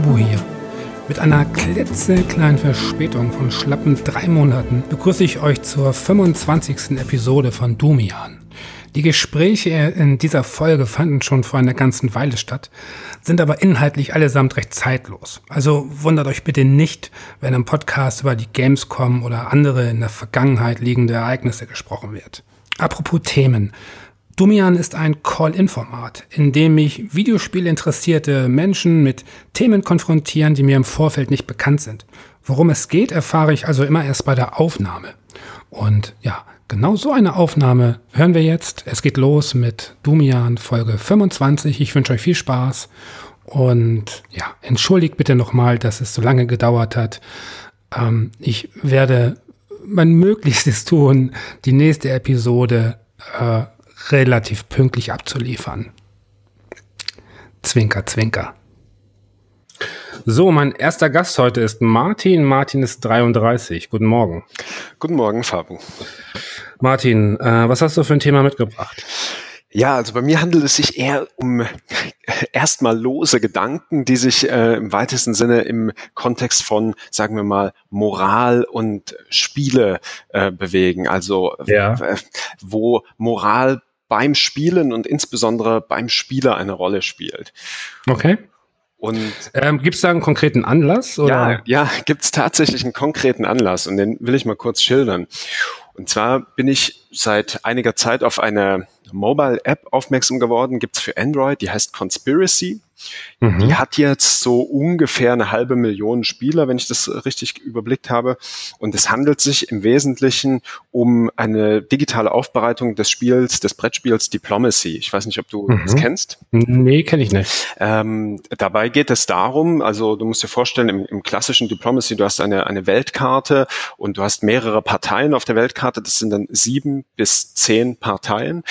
Fabo hier. Mit einer klitzekleinen Verspätung von schlappen drei Monaten begrüße ich euch zur 25. Episode von Dumian. Die Gespräche in dieser Folge fanden schon vor einer ganzen Weile statt, sind aber inhaltlich allesamt recht zeitlos. Also wundert euch bitte nicht, wenn im Podcast über die Gamescom oder andere in der Vergangenheit liegende Ereignisse gesprochen wird. Apropos Themen. Dumian ist ein Call-In-Format, in dem mich Videospielinteressierte Menschen mit Themen konfrontieren, die mir im Vorfeld nicht bekannt sind. Worum es geht, erfahre ich also immer erst bei der Aufnahme. Und ja, genau so eine Aufnahme hören wir jetzt. Es geht los mit Dumian Folge 25. Ich wünsche euch viel Spaß und ja, entschuldigt bitte nochmal, dass es so lange gedauert hat. Ähm, ich werde mein Möglichstes tun, die nächste Episode äh, relativ pünktlich abzuliefern. Zwinker, zwinker. So, mein erster Gast heute ist Martin. Martin ist 33. Guten Morgen. Guten Morgen, Fabu. Martin, äh, was hast du für ein Thema mitgebracht? Ja, also bei mir handelt es sich eher um erstmal lose Gedanken, die sich äh, im weitesten Sinne im Kontext von, sagen wir mal, Moral und Spiele äh, bewegen. Also ja. wo Moral beim Spielen und insbesondere beim Spieler eine Rolle spielt. Okay. Und ähm, gibt es da einen konkreten Anlass? Oder? Ja, ja, gibt es tatsächlich einen konkreten Anlass und den will ich mal kurz schildern. Und zwar bin ich seit einiger Zeit auf eine Mobile-App aufmerksam geworden, gibt's für Android, die heißt Conspiracy. Mhm. Die hat jetzt so ungefähr eine halbe Million Spieler, wenn ich das richtig überblickt habe. Und es handelt sich im Wesentlichen um eine digitale Aufbereitung des Spiels, des Brettspiels Diplomacy. Ich weiß nicht, ob du mhm. das kennst. Nee, kenne ich nicht. Ähm, dabei geht es darum, also du musst dir vorstellen, im, im klassischen Diplomacy, du hast eine, eine Weltkarte und du hast mehrere Parteien auf der Weltkarte. Das sind dann sieben bis zehn Parteien.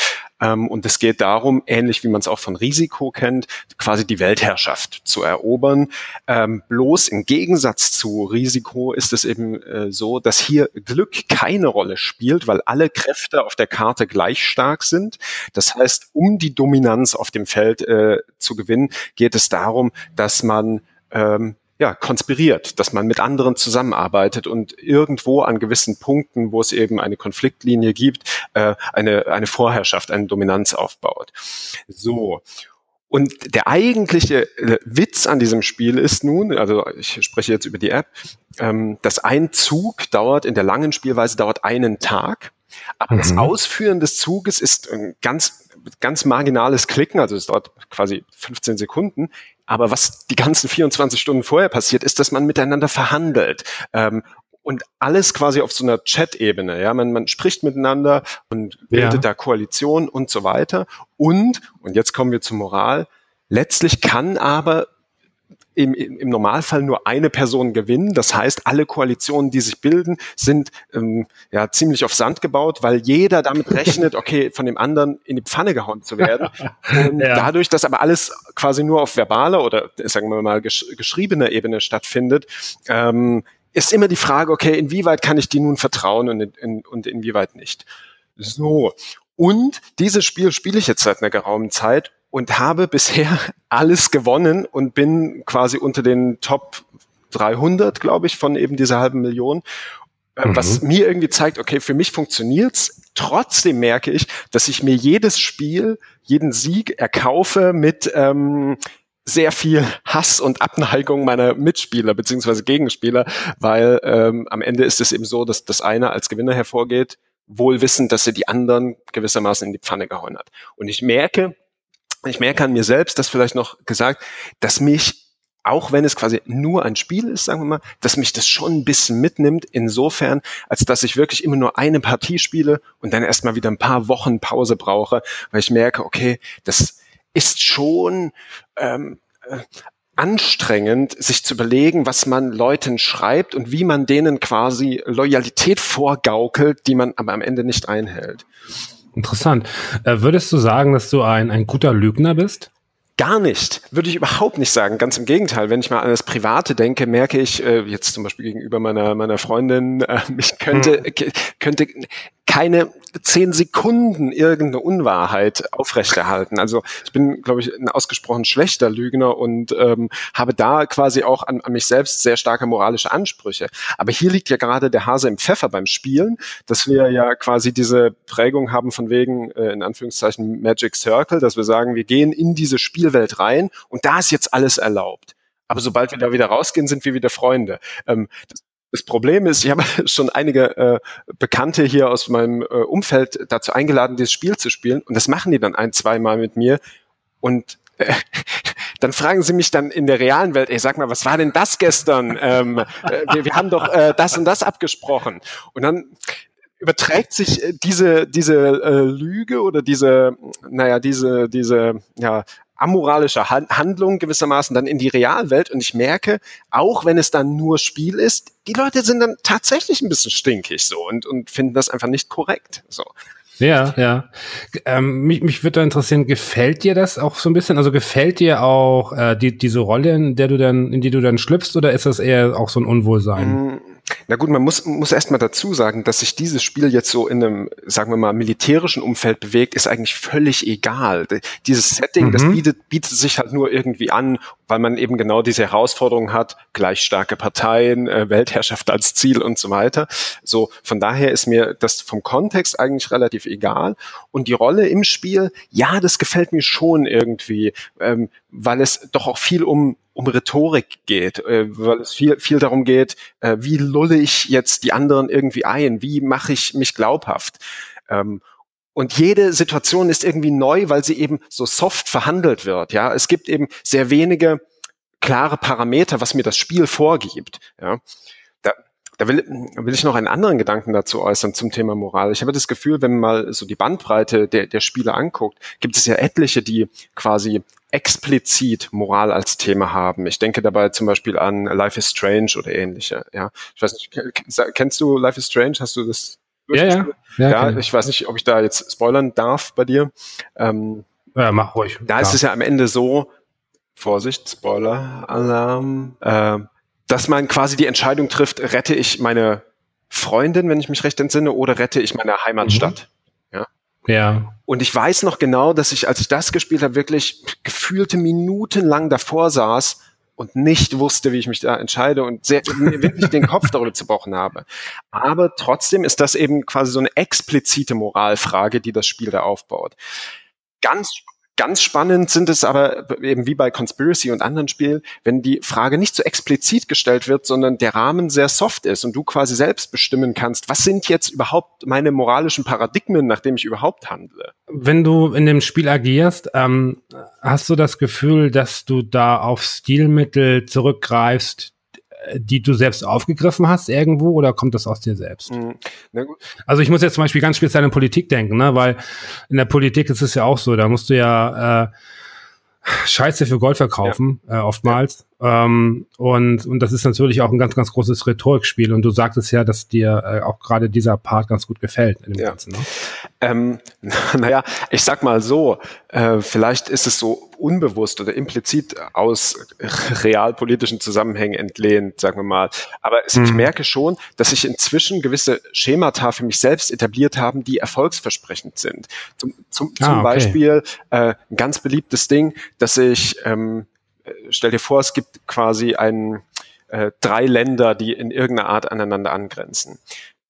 Ähm, und es geht darum, ähnlich wie man es auch von Risiko kennt, quasi die Weltherrschaft zu erobern. Ähm, bloß im Gegensatz zu Risiko ist es eben äh, so, dass hier Glück keine Rolle spielt, weil alle Kräfte auf der Karte gleich stark sind. Das heißt, um die Dominanz auf dem Feld äh, zu gewinnen, geht es darum, dass man ähm, ja, konspiriert, dass man mit anderen zusammenarbeitet und irgendwo an gewissen Punkten, wo es eben eine Konfliktlinie gibt, äh, eine, eine Vorherrschaft, eine Dominanz aufbaut. So. Und der eigentliche äh, Witz an diesem Spiel ist nun, also ich spreche jetzt über die App, ähm, dass ein Zug dauert, in der langen Spielweise dauert einen Tag, aber mhm. das Ausführen des Zuges ist ein ganz, ganz marginales Klicken, also es dauert quasi 15 Sekunden. Aber was die ganzen 24 Stunden vorher passiert, ist, dass man miteinander verhandelt. Ähm, und alles quasi auf so einer Chat-Ebene. Ja, man, man spricht miteinander und bildet ja. da Koalition und so weiter. Und, und jetzt kommen wir zur Moral, letztlich kann aber im, im Normalfall nur eine Person gewinnen. Das heißt, alle Koalitionen, die sich bilden, sind ähm, ja ziemlich auf Sand gebaut, weil jeder damit rechnet, okay, von dem anderen in die Pfanne gehauen zu werden. Und ja. dadurch, dass aber alles quasi nur auf verbaler oder sagen wir mal gesch geschriebener Ebene stattfindet, ähm, ist immer die Frage, okay, inwieweit kann ich die nun vertrauen und, in, in, und inwieweit nicht. So. Und dieses Spiel spiele ich jetzt seit einer geraumen Zeit und habe bisher alles gewonnen und bin quasi unter den Top 300, glaube ich, von eben dieser halben Million. Äh, mhm. Was mir irgendwie zeigt, okay, für mich funktioniert's. Trotzdem merke ich, dass ich mir jedes Spiel, jeden Sieg erkaufe mit ähm, sehr viel Hass und Abneigung meiner Mitspieler beziehungsweise Gegenspieler, weil ähm, am Ende ist es eben so, dass das eine als Gewinner hervorgeht, wohl wissend, dass er die anderen gewissermaßen in die Pfanne gehauen hat. Und ich merke, ich merke an mir selbst, das vielleicht noch gesagt, dass mich auch wenn es quasi nur ein Spiel ist, sagen wir mal, dass mich das schon ein bisschen mitnimmt, insofern, als dass ich wirklich immer nur eine Partie spiele und dann erstmal wieder ein paar Wochen Pause brauche, weil ich merke, okay, das ist schon ähm, äh, anstrengend, sich zu überlegen, was man Leuten schreibt und wie man denen quasi Loyalität vorgaukelt, die man aber am Ende nicht einhält. Interessant. Äh, würdest du sagen, dass du ein, ein guter Lügner bist? Gar nicht, würde ich überhaupt nicht sagen. Ganz im Gegenteil, wenn ich mal an das Private denke, merke ich äh, jetzt zum Beispiel gegenüber meiner meiner Freundin, äh, ich könnte hm. könnte keine zehn Sekunden irgendeine Unwahrheit aufrechterhalten. Also ich bin, glaube ich, ein ausgesprochen schlechter Lügner und ähm, habe da quasi auch an, an mich selbst sehr starke moralische Ansprüche. Aber hier liegt ja gerade der Hase im Pfeffer beim Spielen, dass wir ja quasi diese Prägung haben von wegen, äh, in Anführungszeichen, Magic Circle, dass wir sagen, wir gehen in diese Spielwelt rein und da ist jetzt alles erlaubt. Aber sobald wir da wieder rausgehen, sind wir wieder Freunde. Ähm, das, das Problem ist, ich habe schon einige äh, Bekannte hier aus meinem äh, Umfeld dazu eingeladen, dieses Spiel zu spielen. Und das machen die dann ein, zwei Mal mit mir. Und äh, dann fragen sie mich dann in der realen Welt, ey, sag mal, was war denn das gestern? Ähm, äh, wir, wir haben doch äh, das und das abgesprochen. Und dann überträgt sich diese diese äh, Lüge oder diese naja diese diese ja amoralische Handlung gewissermaßen dann in die Realwelt und ich merke, auch wenn es dann nur Spiel ist, die Leute sind dann tatsächlich ein bisschen stinkig so und, und finden das einfach nicht korrekt. So. Ja, ja. Ähm, mich, mich würde da interessieren, gefällt dir das auch so ein bisschen? Also gefällt dir auch äh, die, diese Rolle, in der du dann, in die du dann schlüpfst, oder ist das eher auch so ein Unwohlsein? Na gut, man muss, muss erst mal dazu sagen, dass sich dieses Spiel jetzt so in einem, sagen wir mal, militärischen Umfeld bewegt, ist eigentlich völlig egal. Dieses Setting, mhm. das bietet, bietet sich halt nur irgendwie an, weil man eben genau diese Herausforderung hat, gleich starke Parteien, äh, Weltherrschaft als Ziel und so weiter. So, von daher ist mir das vom Kontext eigentlich relativ egal. Und die Rolle im Spiel, ja, das gefällt mir schon irgendwie, ähm, weil es doch auch viel um um Rhetorik geht, äh, weil es viel, viel darum geht, äh, wie lulle ich jetzt die anderen irgendwie ein, wie mache ich mich glaubhaft. Ähm, und jede Situation ist irgendwie neu, weil sie eben so soft verhandelt wird. Ja, es gibt eben sehr wenige klare Parameter, was mir das Spiel vorgibt. Ja, da, will, will ich noch einen anderen Gedanken dazu äußern zum Thema Moral. Ich habe das Gefühl, wenn man mal so die Bandbreite der, der Spiele anguckt, gibt es ja etliche, die quasi explizit Moral als Thema haben. Ich denke dabei zum Beispiel an Life is Strange oder ähnliche. Ja, ich weiß nicht, kennst du Life is Strange? Hast du das? Ja, ja. Ja, ja ich weiß nicht, ob ich da jetzt spoilern darf bei dir. Ähm, ja, mach ruhig. Da ja. ist es ja am Ende so, Vorsicht, Spoiler-Alarm, äh, dass man quasi die Entscheidung trifft, rette ich meine Freundin, wenn ich mich recht entsinne, oder rette ich meine Heimatstadt. Mhm. Ja. Ja. Und ich weiß noch genau, dass ich, als ich das gespielt habe, wirklich gefühlte Minuten lang davor saß und nicht wusste, wie ich mich da entscheide und sehr, wirklich den Kopf darüber zerbrochen habe. Aber trotzdem ist das eben quasi so eine explizite Moralfrage, die das Spiel da aufbaut. Ganz Ganz spannend sind es aber eben wie bei Conspiracy und anderen Spielen, wenn die Frage nicht so explizit gestellt wird, sondern der Rahmen sehr soft ist und du quasi selbst bestimmen kannst, was sind jetzt überhaupt meine moralischen Paradigmen, nach dem ich überhaupt handle. Wenn du in dem Spiel agierst, ähm, hast du das Gefühl, dass du da auf Stilmittel zurückgreifst, die du selbst aufgegriffen hast irgendwo oder kommt das aus dir selbst? Mhm. Also ich muss jetzt zum Beispiel ganz speziell in Politik denken, ne? weil in der Politik ist es ja auch so, da musst du ja äh, Scheiße für Gold verkaufen, ja. äh, oftmals. Ja. Ähm, und, und das ist natürlich auch ein ganz, ganz großes Rhetorikspiel. Und du sagtest ja, dass dir äh, auch gerade dieser Part ganz gut gefällt in dem ja. Ganzen. Ne? Ähm, naja, ich sag mal so, äh, vielleicht ist es so unbewusst oder implizit aus realpolitischen Zusammenhängen entlehnt, sagen wir mal. Aber es, mhm. ich merke schon, dass sich inzwischen gewisse Schemata für mich selbst etabliert haben, die erfolgsversprechend sind. Zum, zum, ah, zum okay. Beispiel äh, ein ganz beliebtes Ding, dass ich, ähm, äh, stell dir vor, es gibt quasi ein, äh, drei Länder, die in irgendeiner Art aneinander angrenzen.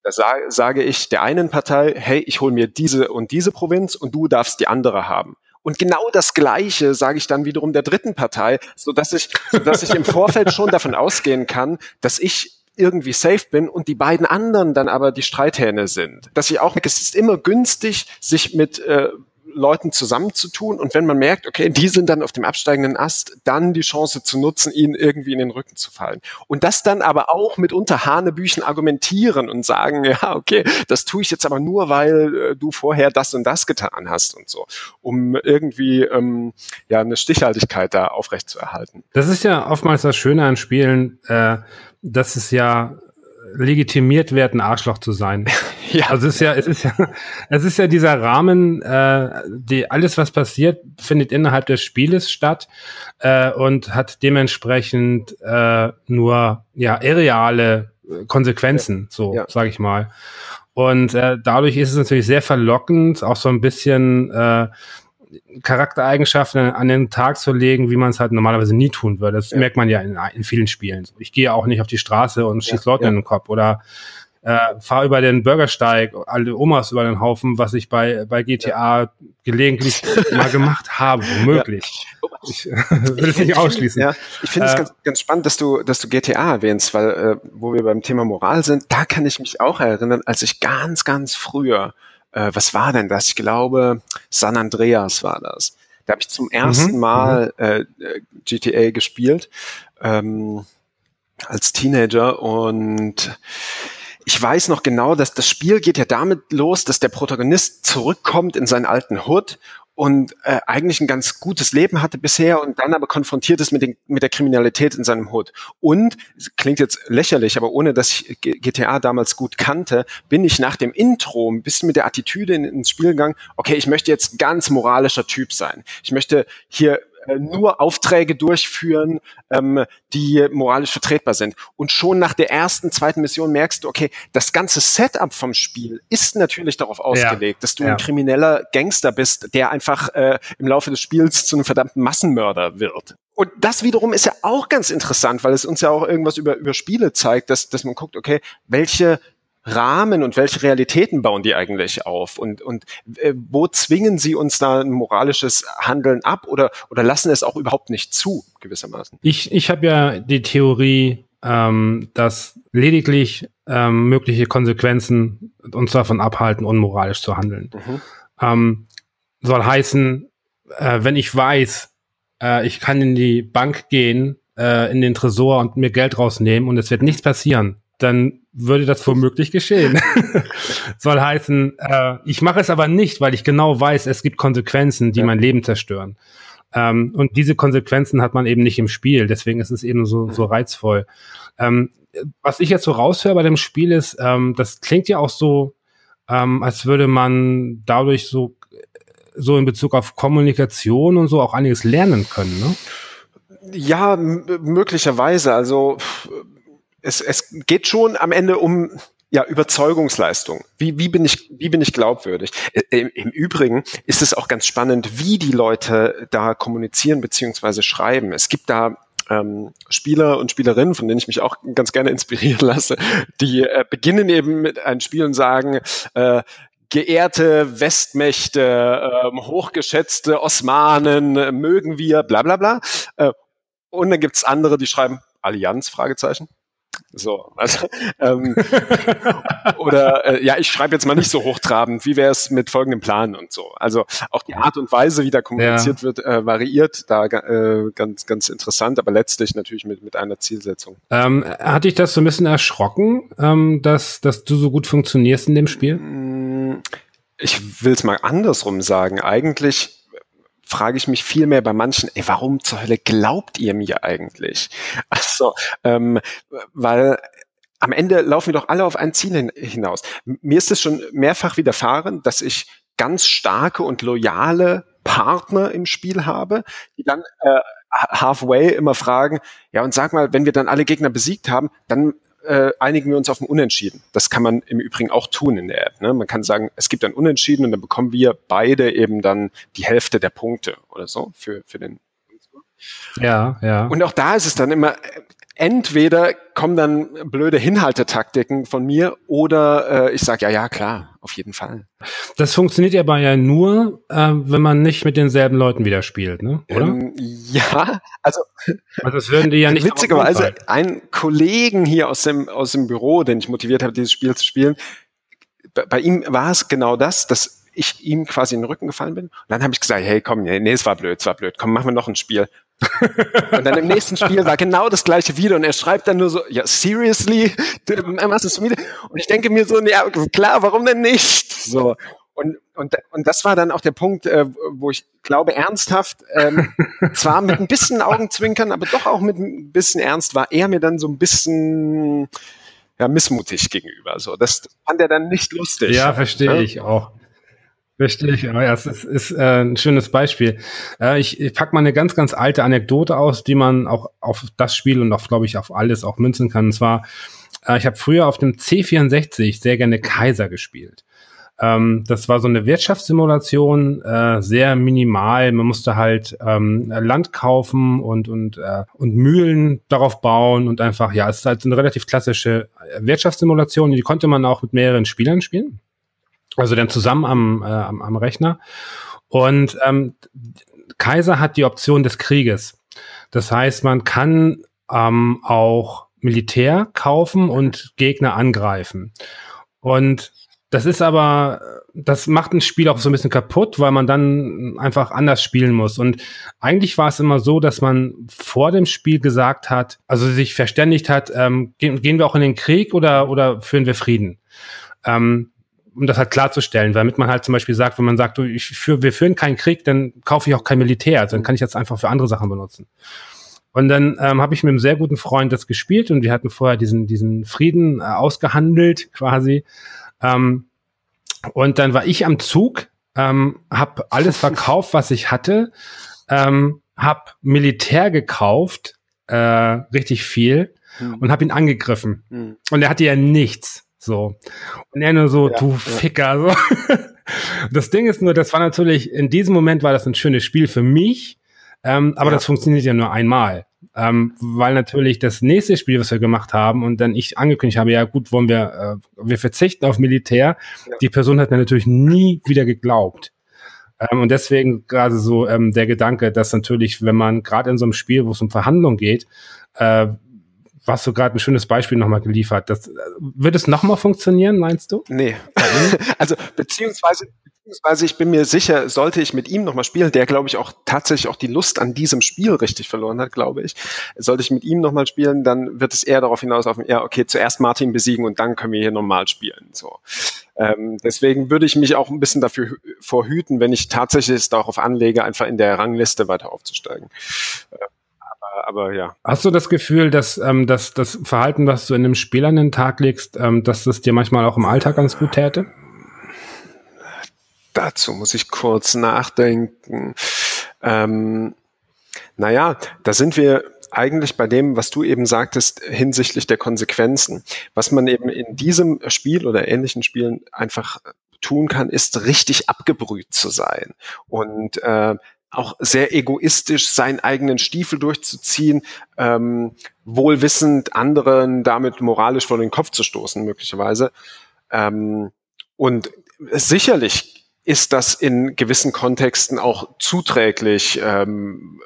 Da sage, sage ich der einen Partei, hey, ich hole mir diese und diese Provinz und du darfst die andere haben. Und genau das Gleiche sage ich dann wiederum der dritten Partei, so dass ich, dass ich im Vorfeld schon davon ausgehen kann, dass ich irgendwie safe bin und die beiden anderen dann aber die Streithähne sind. Dass ich auch, es ist immer günstig, sich mit äh, Leuten zusammenzutun und wenn man merkt, okay, die sind dann auf dem absteigenden Ast, dann die Chance zu nutzen, ihnen irgendwie in den Rücken zu fallen. Und das dann aber auch mitunter Hanebüchen argumentieren und sagen, ja, okay, das tue ich jetzt aber nur, weil äh, du vorher das und das getan hast und so, um irgendwie ähm, ja eine Stichhaltigkeit da aufrechtzuerhalten. Das ist ja oftmals das Schöne an Spielen, äh, dass es ja legitimiert wird, ein Arschloch zu sein. ja. Also es ist ja, es ist ja, es ist ja dieser Rahmen, äh, die alles, was passiert, findet innerhalb des Spieles statt äh, und hat dementsprechend äh, nur ja irreale Konsequenzen, ja. so ja. sage ich mal. Und äh, dadurch ist es natürlich sehr verlockend, auch so ein bisschen äh, Charaktereigenschaften an den Tag zu legen, wie man es halt normalerweise nie tun würde. Das ja. merkt man ja in, in, vielen Spielen. Ich gehe auch nicht auf die Straße und schieße ja, Leute ja. in den Kopf oder äh, fahre über den Bürgersteig, alle Omas über den Haufen, was ich bei, bei GTA gelegentlich mal gemacht habe, womöglich. Ich will es nicht ausschließen. Ja, ich finde es äh, ganz, ganz spannend, dass du, dass du GTA erwähnst, weil äh, wo wir beim Thema Moral sind, da kann ich mich auch erinnern, als ich ganz, ganz früher äh, was war denn das? Ich glaube, San Andreas war das. Da habe ich zum ersten mhm. Mal mhm. äh, GTA gespielt ähm, als Teenager und ich weiß noch genau, dass das Spiel geht ja damit los, dass der Protagonist zurückkommt in seinen alten Hood und äh, eigentlich ein ganz gutes Leben hatte bisher und dann aber konfrontiert ist mit, den, mit der Kriminalität in seinem Hut. Und, klingt jetzt lächerlich, aber ohne dass ich GTA damals gut kannte, bin ich nach dem Intro ein bisschen mit der Attitüde in, ins Spiel gegangen, okay, ich möchte jetzt ganz moralischer Typ sein. Ich möchte hier nur Aufträge durchführen, ähm, die moralisch vertretbar sind. Und schon nach der ersten, zweiten Mission merkst du, okay, das ganze Setup vom Spiel ist natürlich darauf ausgelegt, ja. dass du ja. ein krimineller Gangster bist, der einfach äh, im Laufe des Spiels zu einem verdammten Massenmörder wird. Und das wiederum ist ja auch ganz interessant, weil es uns ja auch irgendwas über, über Spiele zeigt, dass, dass man guckt, okay, welche Rahmen und welche Realitäten bauen die eigentlich auf und, und äh, wo zwingen sie uns da ein moralisches Handeln ab oder, oder lassen es auch überhaupt nicht zu, gewissermaßen? Ich, ich habe ja die Theorie, ähm, dass lediglich ähm, mögliche Konsequenzen uns davon abhalten, unmoralisch zu handeln. Mhm. Ähm, soll heißen, äh, wenn ich weiß, äh, ich kann in die Bank gehen, äh, in den Tresor und mir Geld rausnehmen und es wird nichts passieren, dann würde das womöglich geschehen. Soll heißen, äh, ich mache es aber nicht, weil ich genau weiß, es gibt Konsequenzen, die ja. mein Leben zerstören. Ähm, und diese Konsequenzen hat man eben nicht im Spiel, deswegen ist es eben so, so reizvoll. Ähm, was ich jetzt so raushöre bei dem Spiel ist, ähm, das klingt ja auch so, ähm, als würde man dadurch so, so in Bezug auf Kommunikation und so auch einiges lernen können, ne? Ja, möglicherweise. Also es, es geht schon am Ende um ja, Überzeugungsleistung. Wie, wie, bin ich, wie bin ich glaubwürdig? Im, Im Übrigen ist es auch ganz spannend, wie die Leute da kommunizieren beziehungsweise schreiben. Es gibt da ähm, Spieler und Spielerinnen, von denen ich mich auch ganz gerne inspirieren lasse, die äh, beginnen eben mit einem Spiel und sagen, äh, geehrte Westmächte, äh, hochgeschätzte Osmanen, äh, mögen wir, bla bla bla. Äh, und dann gibt's andere, die schreiben Allianz, Fragezeichen. So, also, ähm, oder äh, ja, ich schreibe jetzt mal nicht so hochtrabend, wie wäre es mit folgendem Plan und so. Also auch die Art und Weise, wie da kommuniziert ja. wird, äh, variiert, da äh, ganz, ganz interessant, aber letztlich natürlich mit, mit einer Zielsetzung. Ähm, hat dich das so ein bisschen erschrocken, ähm, dass, dass du so gut funktionierst in dem Spiel? Mm, ich will es mal andersrum sagen. Eigentlich frage ich mich viel mehr bei manchen, ey, warum zur Hölle glaubt ihr mir eigentlich? Also, ähm, weil am Ende laufen wir doch alle auf ein Ziel hin hinaus. Mir ist es schon mehrfach widerfahren, dass ich ganz starke und loyale Partner im Spiel habe, die dann äh, halfway immer fragen, ja und sag mal, wenn wir dann alle Gegner besiegt haben, dann äh, einigen wir uns auf ein Unentschieden. Das kann man im Übrigen auch tun in der App. Ne? Man kann sagen, es gibt ein Unentschieden und dann bekommen wir beide eben dann die Hälfte der Punkte oder so für, für den. Ja, ja. Und auch da ist es dann immer, entweder kommen dann blöde Hinhaltetaktiken von mir oder äh, ich sage, ja, ja, klar, auf jeden Fall. Das funktioniert aber ja nur, äh, wenn man nicht mit denselben Leuten wieder spielt, ne? oder? Ähm, ja, also, also das würden die ja nicht witzigerweise ein Kollegen hier aus dem, aus dem Büro, den ich motiviert habe, dieses Spiel zu spielen, bei, bei ihm war es genau das, dass ich ihm quasi in den Rücken gefallen bin. Und dann habe ich gesagt, hey, komm, nee, nee, es war blöd, es war blöd, komm, machen wir noch ein Spiel und dann im nächsten Spiel war genau das gleiche wieder und er schreibt dann nur so, ja, seriously? Was ist wieder? Und ich denke mir so, ja, klar, warum denn nicht? So. Und, und, und das war dann auch der Punkt, äh, wo ich glaube, ernsthaft, ähm, zwar mit ein bisschen Augenzwinkern, aber doch auch mit ein bisschen Ernst, war er mir dann so ein bisschen, ja, missmutig gegenüber. So, das fand er dann nicht lustig. Ja, verstehe ja? ich auch. Ich. Ja, es ist, ist äh, ein schönes Beispiel. Äh, ich ich packe mal eine ganz, ganz alte Anekdote aus, die man auch auf das Spiel und auch, glaube ich, auf alles auch münzen kann. Und zwar, äh, ich habe früher auf dem C64 sehr gerne Kaiser gespielt. Ähm, das war so eine Wirtschaftssimulation, äh, sehr minimal. Man musste halt ähm, Land kaufen und und äh, und Mühlen darauf bauen und einfach ja, es ist halt eine relativ klassische Wirtschaftssimulation. Die konnte man auch mit mehreren Spielern spielen, also dann zusammen am äh, am, am Rechner. Und ähm, Kaiser hat die Option des Krieges. Das heißt, man kann ähm, auch Militär kaufen und Gegner angreifen. Und das ist aber, das macht ein Spiel auch so ein bisschen kaputt, weil man dann einfach anders spielen muss. Und eigentlich war es immer so, dass man vor dem Spiel gesagt hat, also sich verständigt hat, ähm, gehen, gehen wir auch in den Krieg oder, oder führen wir Frieden? Ähm, um das halt klarzustellen, damit man halt zum Beispiel sagt, wenn man sagt, du, ich führ, wir führen keinen Krieg, dann kaufe ich auch kein Militär, also dann kann ich jetzt einfach für andere Sachen benutzen. Und dann ähm, habe ich mit einem sehr guten Freund das gespielt und wir hatten vorher diesen, diesen Frieden äh, ausgehandelt quasi. Ähm, und dann war ich am Zug, ähm, habe alles verkauft, was ich hatte, ähm, habe Militär gekauft, äh, richtig viel, hm. und habe ihn angegriffen. Hm. Und er hatte ja nichts. So. Und er nur so, ja, du ja. Ficker. So. das Ding ist nur, das war natürlich, in diesem Moment war das ein schönes Spiel für mich, ähm, aber ja. das funktioniert ja nur einmal. Ähm, weil natürlich das nächste Spiel, was wir gemacht haben und dann ich angekündigt habe, ja gut, wollen wir, äh, wir verzichten auf Militär. Die Person hat mir natürlich nie wieder geglaubt. Ähm, und deswegen gerade so ähm, der Gedanke, dass natürlich, wenn man gerade in so einem Spiel, wo es um Verhandlungen geht, äh, was du gerade ein schönes Beispiel nochmal geliefert. Das, äh, wird es nochmal funktionieren, meinst du? Nee. also beziehungsweise beziehungsweise ich bin mir sicher, sollte ich mit ihm nochmal spielen, der glaube ich auch tatsächlich auch die Lust an diesem Spiel richtig verloren hat, glaube ich. Sollte ich mit ihm nochmal spielen, dann wird es eher darauf hinauslaufen, ja, okay, zuerst Martin besiegen und dann können wir hier normal spielen. So. Ähm, deswegen würde ich mich auch ein bisschen dafür vorhüten, wenn ich tatsächlich es darauf anlege, einfach in der Rangliste weiter aufzusteigen. Äh, aber, aber ja. Hast du das Gefühl, dass, ähm, dass das Verhalten, was du in einem Spiel an den Tag legst, ähm, dass das dir manchmal auch im Alltag ganz gut täte? Dazu muss ich kurz nachdenken. Ähm, naja, da sind wir eigentlich bei dem, was du eben sagtest hinsichtlich der Konsequenzen. Was man eben in diesem Spiel oder ähnlichen Spielen einfach tun kann, ist richtig abgebrüht zu sein und äh, auch sehr egoistisch seinen eigenen Stiefel durchzuziehen, ähm, wohlwissend anderen damit moralisch vor den Kopf zu stoßen, möglicherweise. Ähm, und sicherlich ist das in gewissen Kontexten auch zuträglich, ähm,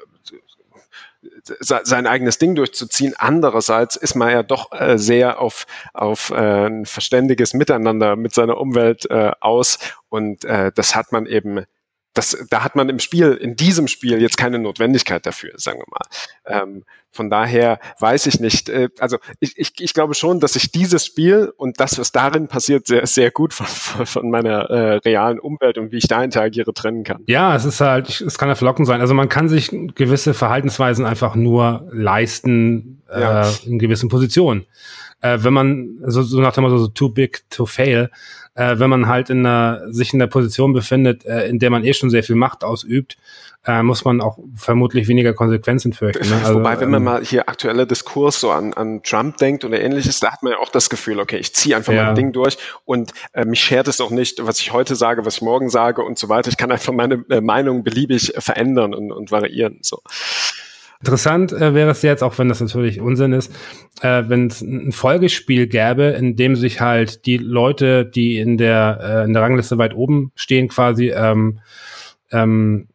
sein eigenes Ding durchzuziehen. Andererseits ist man ja doch äh, sehr auf, auf äh, ein verständiges Miteinander mit seiner Umwelt äh, aus und äh, das hat man eben das, da hat man im Spiel, in diesem Spiel jetzt keine Notwendigkeit dafür, sagen wir mal. Ähm, von daher weiß ich nicht. Äh, also ich, ich, ich glaube schon, dass ich dieses Spiel und das, was darin passiert, sehr, sehr gut von, von meiner äh, realen Umwelt und wie ich da interagiere, trennen kann. Ja, es ist halt, es kann ja verlockend sein. Also man kann sich gewisse Verhaltensweisen einfach nur leisten äh, ja. in gewissen Positionen. Äh, wenn man so, so nach dem Motto so too big to fail, äh, wenn man halt in einer, sich in der Position befindet, äh, in der man eh schon sehr viel Macht ausübt, äh, muss man auch vermutlich weniger Konsequenzen fürchten. Ne? Also, Wobei, wenn man ähm, mal hier aktueller Diskurs so an, an Trump denkt oder ähnliches, da hat man ja auch das Gefühl, okay, ich ziehe einfach ja. mein Ding durch und äh, mich schert es auch nicht, was ich heute sage, was ich morgen sage und so weiter. Ich kann einfach meine äh, Meinung beliebig verändern und, und variieren. So. Interessant äh, wäre es jetzt, auch wenn das natürlich Unsinn ist, äh, wenn es ein Folgespiel gäbe, in dem sich halt die Leute, die in der, äh, in der Rangliste weit oben stehen, quasi ähm, ähm,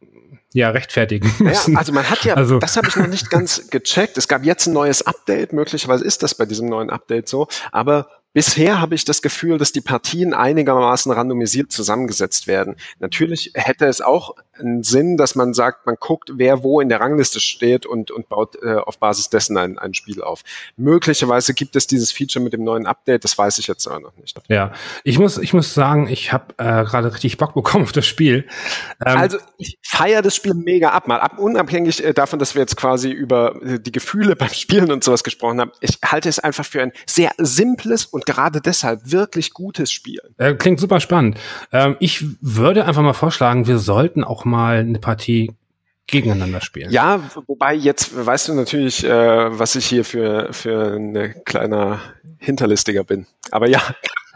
ja, rechtfertigen müssen. Ja, also man hat ja, also, das habe ich noch nicht ganz gecheckt. Es gab jetzt ein neues Update, möglicherweise ist das bei diesem neuen Update so, aber Bisher habe ich das Gefühl, dass die Partien einigermaßen randomisiert zusammengesetzt werden. Natürlich hätte es auch einen Sinn, dass man sagt, man guckt, wer wo in der Rangliste steht und, und baut äh, auf Basis dessen ein, ein Spiel auf. Möglicherweise gibt es dieses Feature mit dem neuen Update, das weiß ich jetzt aber noch nicht. Ja, ich muss, ich muss sagen, ich habe äh, gerade richtig Bock bekommen auf das Spiel. Ähm, also ich feiere das Spiel mega ab, mal ab, unabhängig äh, davon, dass wir jetzt quasi über äh, die Gefühle beim Spielen und sowas gesprochen haben. Ich halte es einfach für ein sehr simples und gerade deshalb wirklich gutes Spiel. Äh, klingt super spannend. Ähm, ich würde einfach mal vorschlagen, wir sollten auch mal eine Partie gegeneinander spielen. Ja, wobei jetzt weißt du natürlich, äh, was ich hier für, für ein kleiner Hinterlistiger bin. Aber ja.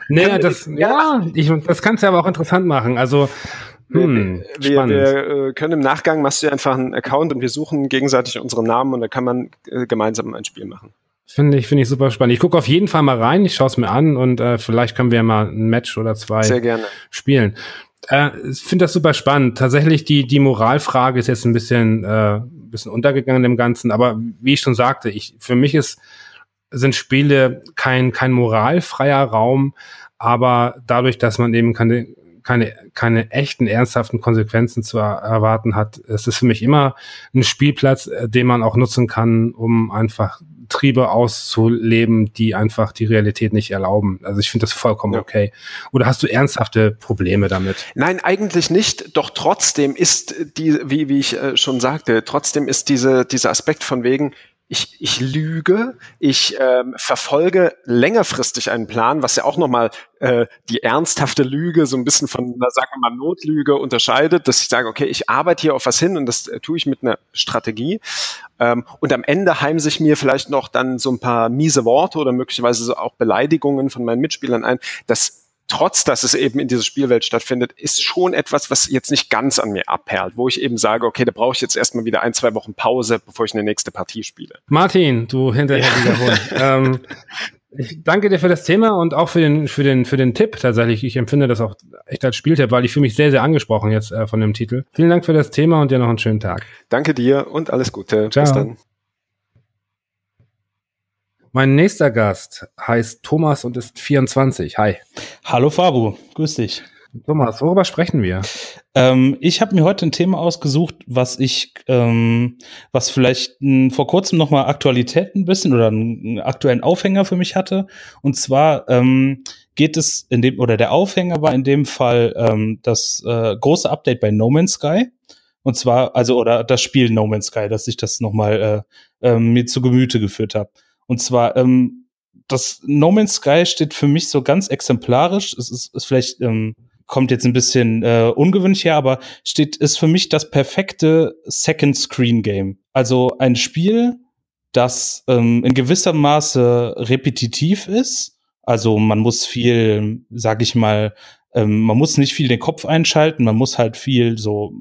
Naja, das, ja, ich, das kannst du aber auch interessant machen. Also, hm, wir, wir äh, können im Nachgang, machst du einfach einen Account und wir suchen gegenseitig unsere Namen und dann kann man äh, gemeinsam ein Spiel machen. Finde ich, finde ich super spannend. Ich gucke auf jeden Fall mal rein, ich schaue es mir an und äh, vielleicht können wir mal ein Match oder zwei Sehr gerne. spielen. Äh, ich finde das super spannend. Tatsächlich, die, die Moralfrage ist jetzt ein bisschen, äh, ein bisschen untergegangen im Ganzen, aber wie ich schon sagte, ich, für mich ist, sind Spiele kein, kein moralfreier Raum, aber dadurch, dass man eben keine, keine, keine echten, ernsthaften Konsequenzen zu erwarten hat, es ist für mich immer ein Spielplatz, äh, den man auch nutzen kann, um einfach Triebe auszuleben, die einfach die Realität nicht erlauben. Also ich finde das vollkommen ja. okay. Oder hast du ernsthafte Probleme damit? Nein, eigentlich nicht. Doch trotzdem ist die, wie, wie ich äh, schon sagte, trotzdem ist diese, dieser Aspekt von wegen, ich, ich lüge, ich ähm, verfolge längerfristig einen Plan, was ja auch nochmal äh, die ernsthafte Lüge so ein bisschen von, sagen wir mal, Notlüge unterscheidet, dass ich sage, okay, ich arbeite hier auf was hin und das äh, tue ich mit einer Strategie. Ähm, und am Ende heim sich mir vielleicht noch dann so ein paar miese Worte oder möglicherweise so auch Beleidigungen von meinen Mitspielern ein. Das trotz dass es eben in dieser Spielwelt stattfindet, ist schon etwas, was jetzt nicht ganz an mir abperlt, wo ich eben sage, okay, da brauche ich jetzt erstmal wieder ein, zwei Wochen Pause, bevor ich eine nächste Partie spiele. Martin, du hinterher wiederholen. ähm, ich danke dir für das Thema und auch für den, für den, für den Tipp tatsächlich. Ich empfinde das auch echt als Spieltipp, weil ich fühle mich sehr, sehr angesprochen jetzt äh, von dem Titel. Vielen Dank für das Thema und dir noch einen schönen Tag. Danke dir und alles Gute. Ciao. Bis dann. Mein nächster Gast heißt Thomas und ist 24. Hi. Hallo Fabu, grüß dich. Thomas, worüber sprechen wir? Ähm, ich habe mir heute ein Thema ausgesucht, was ich, ähm, was vielleicht m, vor kurzem noch mal Aktualität ein bisschen oder einen aktuellen Aufhänger für mich hatte. Und zwar ähm, geht es in dem oder der Aufhänger war in dem Fall ähm, das äh, große Update bei No Man's Sky. Und zwar also oder das Spiel No Man's Sky, dass ich das noch mal äh, äh, mir zu Gemüte geführt habe. Und zwar, ähm, das No Man's Sky steht für mich so ganz exemplarisch. Es ist, ist vielleicht, ähm, kommt jetzt ein bisschen äh, ungewöhnlich her, aber steht, ist für mich das perfekte Second Screen Game. Also ein Spiel, das ähm, in gewisser Maße repetitiv ist. Also man muss viel, sag ich mal, ähm, man muss nicht viel den Kopf einschalten, man muss halt viel so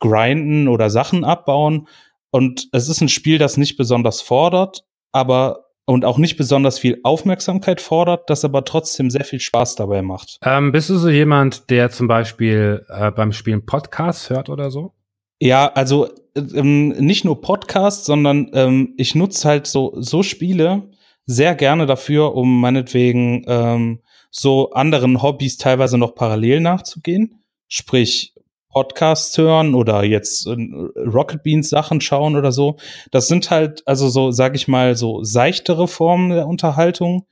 grinden oder Sachen abbauen. Und es ist ein Spiel, das nicht besonders fordert, aber und auch nicht besonders viel Aufmerksamkeit fordert, das aber trotzdem sehr viel Spaß dabei macht. Ähm, bist du so jemand, der zum Beispiel äh, beim Spielen Podcasts hört oder so? Ja, also ähm, nicht nur Podcasts, sondern ähm, ich nutze halt so, so Spiele sehr gerne dafür, um meinetwegen ähm, so anderen Hobbys teilweise noch parallel nachzugehen. Sprich, Podcasts hören oder jetzt äh, Rocket Beans Sachen schauen oder so. Das sind halt, also so, sag ich mal, so seichtere Formen der Unterhaltung,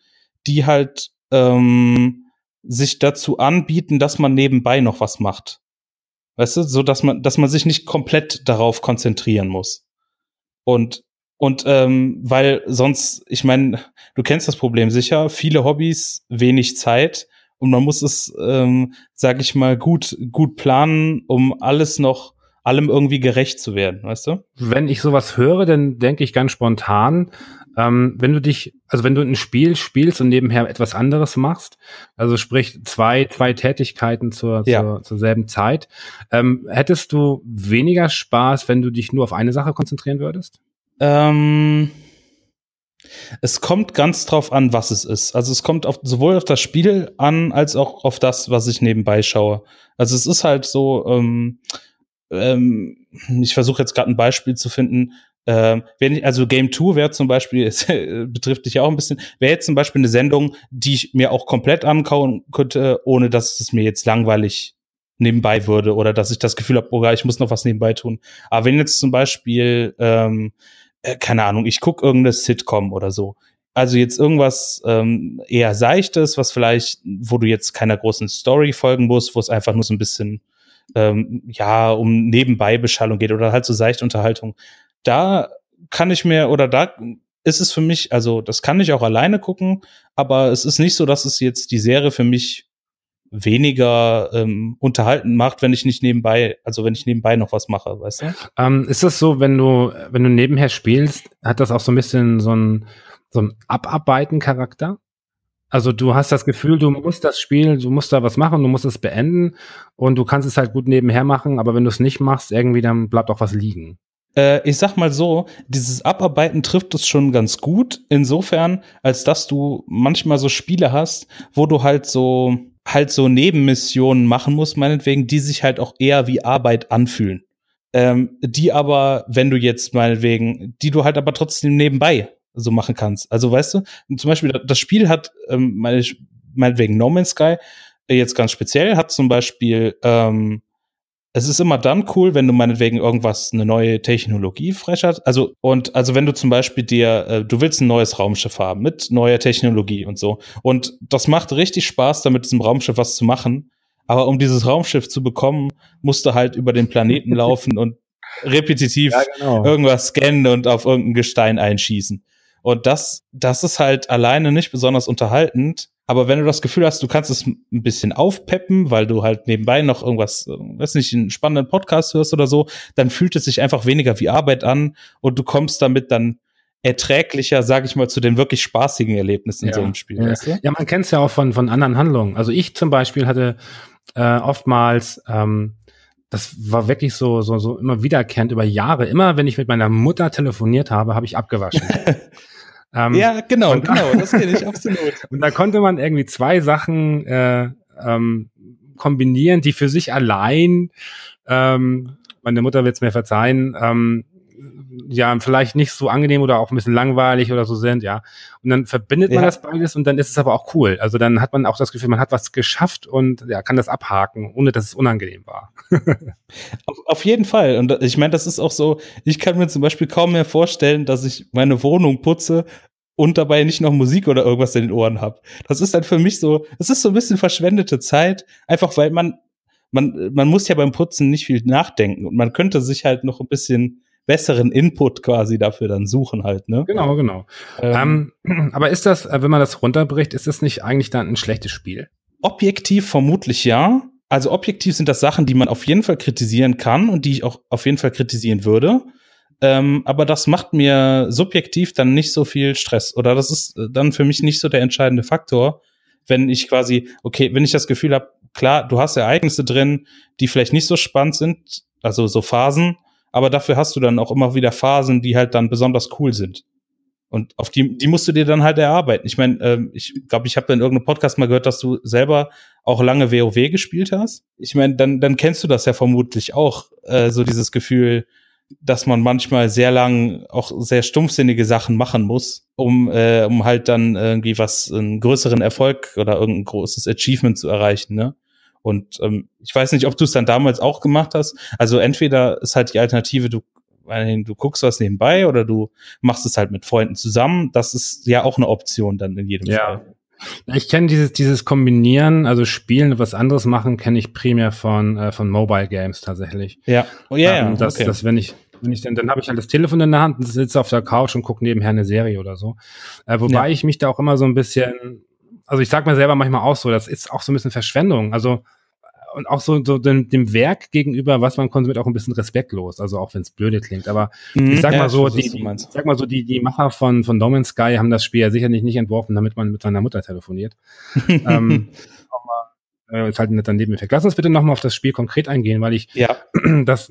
die halt ähm, sich dazu anbieten, dass man nebenbei noch was macht. Weißt du, so dass man, dass man sich nicht komplett darauf konzentrieren muss. Und und ähm, weil sonst, ich meine, du kennst das Problem sicher, viele Hobbys, wenig Zeit und man muss es, ähm, sag ich mal, gut, gut planen, um alles noch, allem irgendwie gerecht zu werden, weißt du? Wenn ich sowas höre, dann denke ich ganz spontan, ähm, wenn du dich, also wenn du ein Spiel spielst und nebenher etwas anderes machst, also sprich zwei, zwei Tätigkeiten zur, ja. zur, zur selben Zeit, ähm, hättest du weniger Spaß, wenn du dich nur auf eine Sache konzentrieren würdest? Ähm es kommt ganz drauf an, was es ist. Also es kommt auf, sowohl auf das Spiel an, als auch auf das, was ich nebenbei schaue. Also es ist halt so, ähm, ähm, ich versuche jetzt gerade ein Beispiel zu finden. Ähm, wenn ich, also Game 2 wäre zum Beispiel, es betrifft dich ja auch ein bisschen, wäre jetzt zum Beispiel eine Sendung, die ich mir auch komplett ankauen könnte, ohne dass es mir jetzt langweilig nebenbei würde oder dass ich das Gefühl habe, oh, ich muss noch was nebenbei tun. Aber wenn jetzt zum Beispiel, ähm, äh, keine Ahnung, ich gucke irgendeine Sitcom oder so, also jetzt irgendwas ähm, eher Seichtes, was vielleicht, wo du jetzt keiner großen Story folgen musst, wo es einfach nur so ein bisschen ähm, ja um Nebenbei-Beschallung geht oder halt so seichte Unterhaltung. Da kann ich mir oder da ist es für mich, also das kann ich auch alleine gucken, aber es ist nicht so, dass es jetzt die Serie für mich weniger ähm, unterhalten macht, wenn ich nicht nebenbei, also wenn ich nebenbei noch was mache, weißt du? Ähm, ist das so, wenn du, wenn du nebenher spielst, hat das auch so ein bisschen so ein so ein Abarbeiten-Charakter. Also du hast das Gefühl, du musst das Spiel, du musst da was machen, du musst es beenden und du kannst es halt gut nebenher machen, aber wenn du es nicht machst, irgendwie dann bleibt auch was liegen. Äh, ich sag mal so, dieses Abarbeiten trifft es schon ganz gut, insofern, als dass du manchmal so Spiele hast, wo du halt so halt so Nebenmissionen machen musst, meinetwegen, die sich halt auch eher wie Arbeit anfühlen. Ähm, die aber, wenn du jetzt meinetwegen, die du halt aber trotzdem nebenbei so machen kannst. Also weißt du, zum Beispiel das Spiel hat, ähm, meine, meinetwegen No Man's Sky, äh, jetzt ganz speziell, hat zum Beispiel, ähm, es ist immer dann cool, wenn du meinetwegen irgendwas, eine neue Technologie freischaltest. Also, und also wenn du zum Beispiel dir, äh, du willst ein neues Raumschiff haben mit neuer Technologie und so. Und das macht richtig Spaß, damit diesem Raumschiff was zu machen. Aber um dieses Raumschiff zu bekommen, musst du halt über den Planeten laufen und repetitiv ja, genau. irgendwas scannen und auf irgendein Gestein einschießen. Und das, das ist halt alleine nicht besonders unterhaltend. Aber wenn du das Gefühl hast, du kannst es ein bisschen aufpeppen, weil du halt nebenbei noch irgendwas, weiß nicht, einen spannenden Podcast hörst oder so, dann fühlt es sich einfach weniger wie Arbeit an und du kommst damit dann erträglicher, sag ich mal, zu den wirklich spaßigen Erlebnissen ja. in so einem Spiel. Ja, weißt du? ja man kennt es ja auch von, von anderen Handlungen. Also ich zum Beispiel hatte äh, oftmals ähm, das war wirklich so, so, so immer wiederkehrend über Jahre. Immer, wenn ich mit meiner Mutter telefoniert habe, habe ich abgewaschen. Ähm, ja, genau, und, genau, das kenne ich absolut. und da konnte man irgendwie zwei Sachen äh, ähm, kombinieren, die für sich allein, ähm, meine Mutter wird es mir verzeihen, ähm, ja, vielleicht nicht so angenehm oder auch ein bisschen langweilig oder so sind, ja. Und dann verbindet man ja. das beides und dann ist es aber auch cool. Also dann hat man auch das Gefühl, man hat was geschafft und ja, kann das abhaken, ohne dass es unangenehm war. auf, auf, jeden Fall. Und ich meine, das ist auch so, ich kann mir zum Beispiel kaum mehr vorstellen, dass ich meine Wohnung putze und dabei nicht noch Musik oder irgendwas in den Ohren habe. Das ist dann für mich so, es ist so ein bisschen verschwendete Zeit, einfach weil man, man, man muss ja beim Putzen nicht viel nachdenken und man könnte sich halt noch ein bisschen besseren Input quasi dafür dann suchen halt, ne? Genau, genau. Ähm, ähm, aber ist das, äh, wenn man das runterbricht, ist das nicht eigentlich dann ein schlechtes Spiel? Objektiv vermutlich ja. Also objektiv sind das Sachen, die man auf jeden Fall kritisieren kann und die ich auch auf jeden Fall kritisieren würde. Ähm, aber das macht mir subjektiv dann nicht so viel Stress. Oder das ist äh, dann für mich nicht so der entscheidende Faktor, wenn ich quasi, okay, wenn ich das Gefühl habe, klar, du hast Ereignisse drin, die vielleicht nicht so spannend sind, also so Phasen, aber dafür hast du dann auch immer wieder Phasen, die halt dann besonders cool sind. Und auf die, die musst du dir dann halt erarbeiten. Ich meine, ähm, ich glaube, ich habe in irgendeinem Podcast mal gehört, dass du selber auch lange WoW gespielt hast. Ich meine, dann, dann kennst du das ja vermutlich auch, äh, so dieses Gefühl, dass man manchmal sehr lang auch sehr stumpfsinnige Sachen machen muss, um, äh, um halt dann irgendwie was, einen größeren Erfolg oder irgendein großes Achievement zu erreichen, ne? Und ähm, ich weiß nicht, ob du es dann damals auch gemacht hast. Also entweder ist halt die Alternative, du, du guckst was nebenbei oder du machst es halt mit Freunden zusammen. Das ist ja auch eine Option dann in jedem ja. Fall. Ich kenne dieses, dieses Kombinieren, also Spielen und was anderes machen, kenne ich primär von, äh, von Mobile Games tatsächlich. Ja. Oh, ja, ähm, das, okay. das, wenn ich, wenn ich dann, dann habe ich halt das Telefon in der Hand und sitze auf der Couch und gucke nebenher eine Serie oder so. Äh, wobei ja. ich mich da auch immer so ein bisschen also ich sag mir selber manchmal auch so, das ist auch so ein bisschen Verschwendung. Also und auch so, so dem, dem Werk gegenüber, was man konsumiert, auch ein bisschen respektlos. Also auch wenn es blöde klingt. Aber mhm, ich sag ja, mal so, die, die sag mal so, die, die Macher von, von No Man's Sky haben das Spiel ja sicherlich nicht entworfen, damit man mit seiner Mutter telefoniert. ähm, äh, ist halt ein netter Nebeneffekt. Lass uns bitte nochmal auf das Spiel konkret eingehen, weil ich ja. das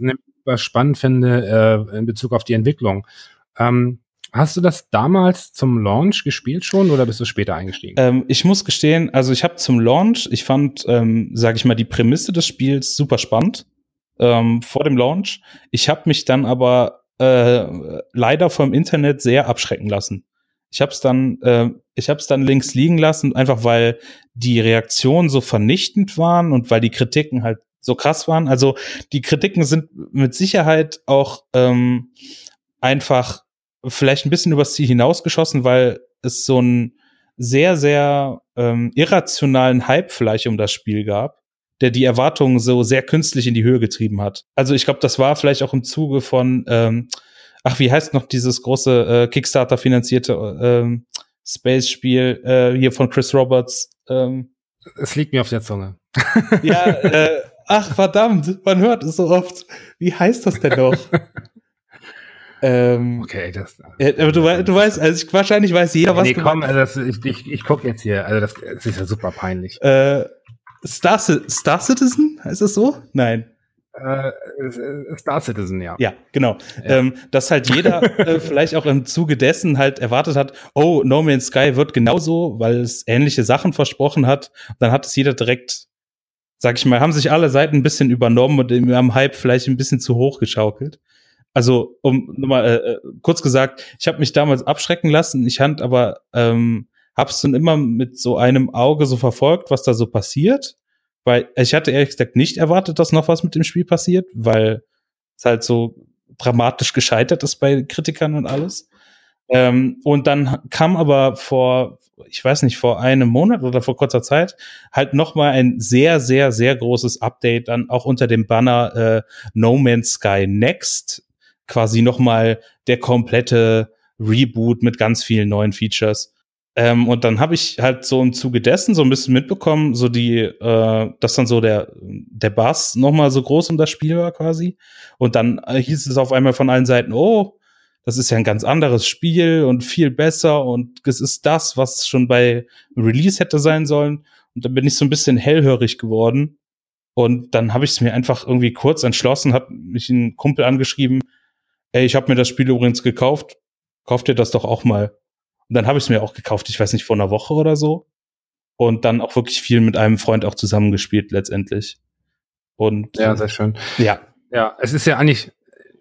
spannend finde äh, in Bezug auf die Entwicklung. Ähm, Hast du das damals zum Launch gespielt schon oder bist du später eingestiegen? Ähm, ich muss gestehen, also ich habe zum Launch, ich fand, ähm, sage ich mal, die Prämisse des Spiels super spannend ähm, vor dem Launch. Ich habe mich dann aber äh, leider vom Internet sehr abschrecken lassen. Ich habe es dann, äh, ich habe es dann links liegen lassen, einfach weil die Reaktionen so vernichtend waren und weil die Kritiken halt so krass waren. Also die Kritiken sind mit Sicherheit auch ähm, einfach vielleicht ein bisschen übers Ziel hinausgeschossen, weil es so einen sehr, sehr ähm, irrationalen Hype vielleicht um das Spiel gab, der die Erwartungen so sehr künstlich in die Höhe getrieben hat. Also ich glaube, das war vielleicht auch im Zuge von, ähm, ach, wie heißt noch dieses große äh, Kickstarter-finanzierte ähm, Space-Spiel äh, hier von Chris Roberts? Ähm, es liegt mir auf der Zunge. ja, äh, ach verdammt, man hört es so oft. Wie heißt das denn noch? ähm, okay, das. Äh, aber du, du weißt, also ich, wahrscheinlich weiß jeder, was nee, du komm, also das, ich, ich, ich gucke jetzt hier. Also das, das ist ja super peinlich. Äh, Star, Star Citizen heißt das so? Nein. Äh, Star Citizen, ja. Ja, genau. Ja. Ähm, dass halt jeder äh, vielleicht auch im Zuge dessen halt erwartet hat, oh, No Man's Sky wird genauso, weil es ähnliche Sachen versprochen hat. Dann hat es jeder direkt, sag ich mal, haben sich alle Seiten ein bisschen übernommen und am Hype vielleicht ein bisschen zu hoch geschaukelt. Also, um nochmal äh, äh, kurz gesagt, ich habe mich damals abschrecken lassen. Ich hand aber ähm, hab's dann immer mit so einem Auge so verfolgt, was da so passiert weil ich hatte ehrlich gesagt nicht erwartet, dass noch was mit dem Spiel passiert, weil es halt so dramatisch gescheitert ist bei Kritikern und alles. Ähm, und dann kam aber vor, ich weiß nicht, vor einem Monat oder vor kurzer Zeit halt noch mal ein sehr, sehr, sehr großes Update dann auch unter dem Banner äh, No Man's Sky Next, quasi noch mal der komplette Reboot mit ganz vielen neuen Features. Ähm, und dann habe ich halt so im Zuge dessen so ein bisschen mitbekommen, so die, äh, dass dann so der, der Bass nochmal so groß um das Spiel war quasi. Und dann äh, hieß es auf einmal von allen Seiten, oh, das ist ja ein ganz anderes Spiel und viel besser und es ist das, was schon bei Release hätte sein sollen. Und dann bin ich so ein bisschen hellhörig geworden. Und dann habe ich es mir einfach irgendwie kurz entschlossen, habe mich einen Kumpel angeschrieben, ey, ich habe mir das Spiel übrigens gekauft, kauft ihr das doch auch mal. Und dann habe ich es mir auch gekauft, ich weiß nicht, vor einer Woche oder so. Und dann auch wirklich viel mit einem Freund auch zusammengespielt letztendlich. Und ja, sehr schön. Ja. Ja, es ist ja eigentlich,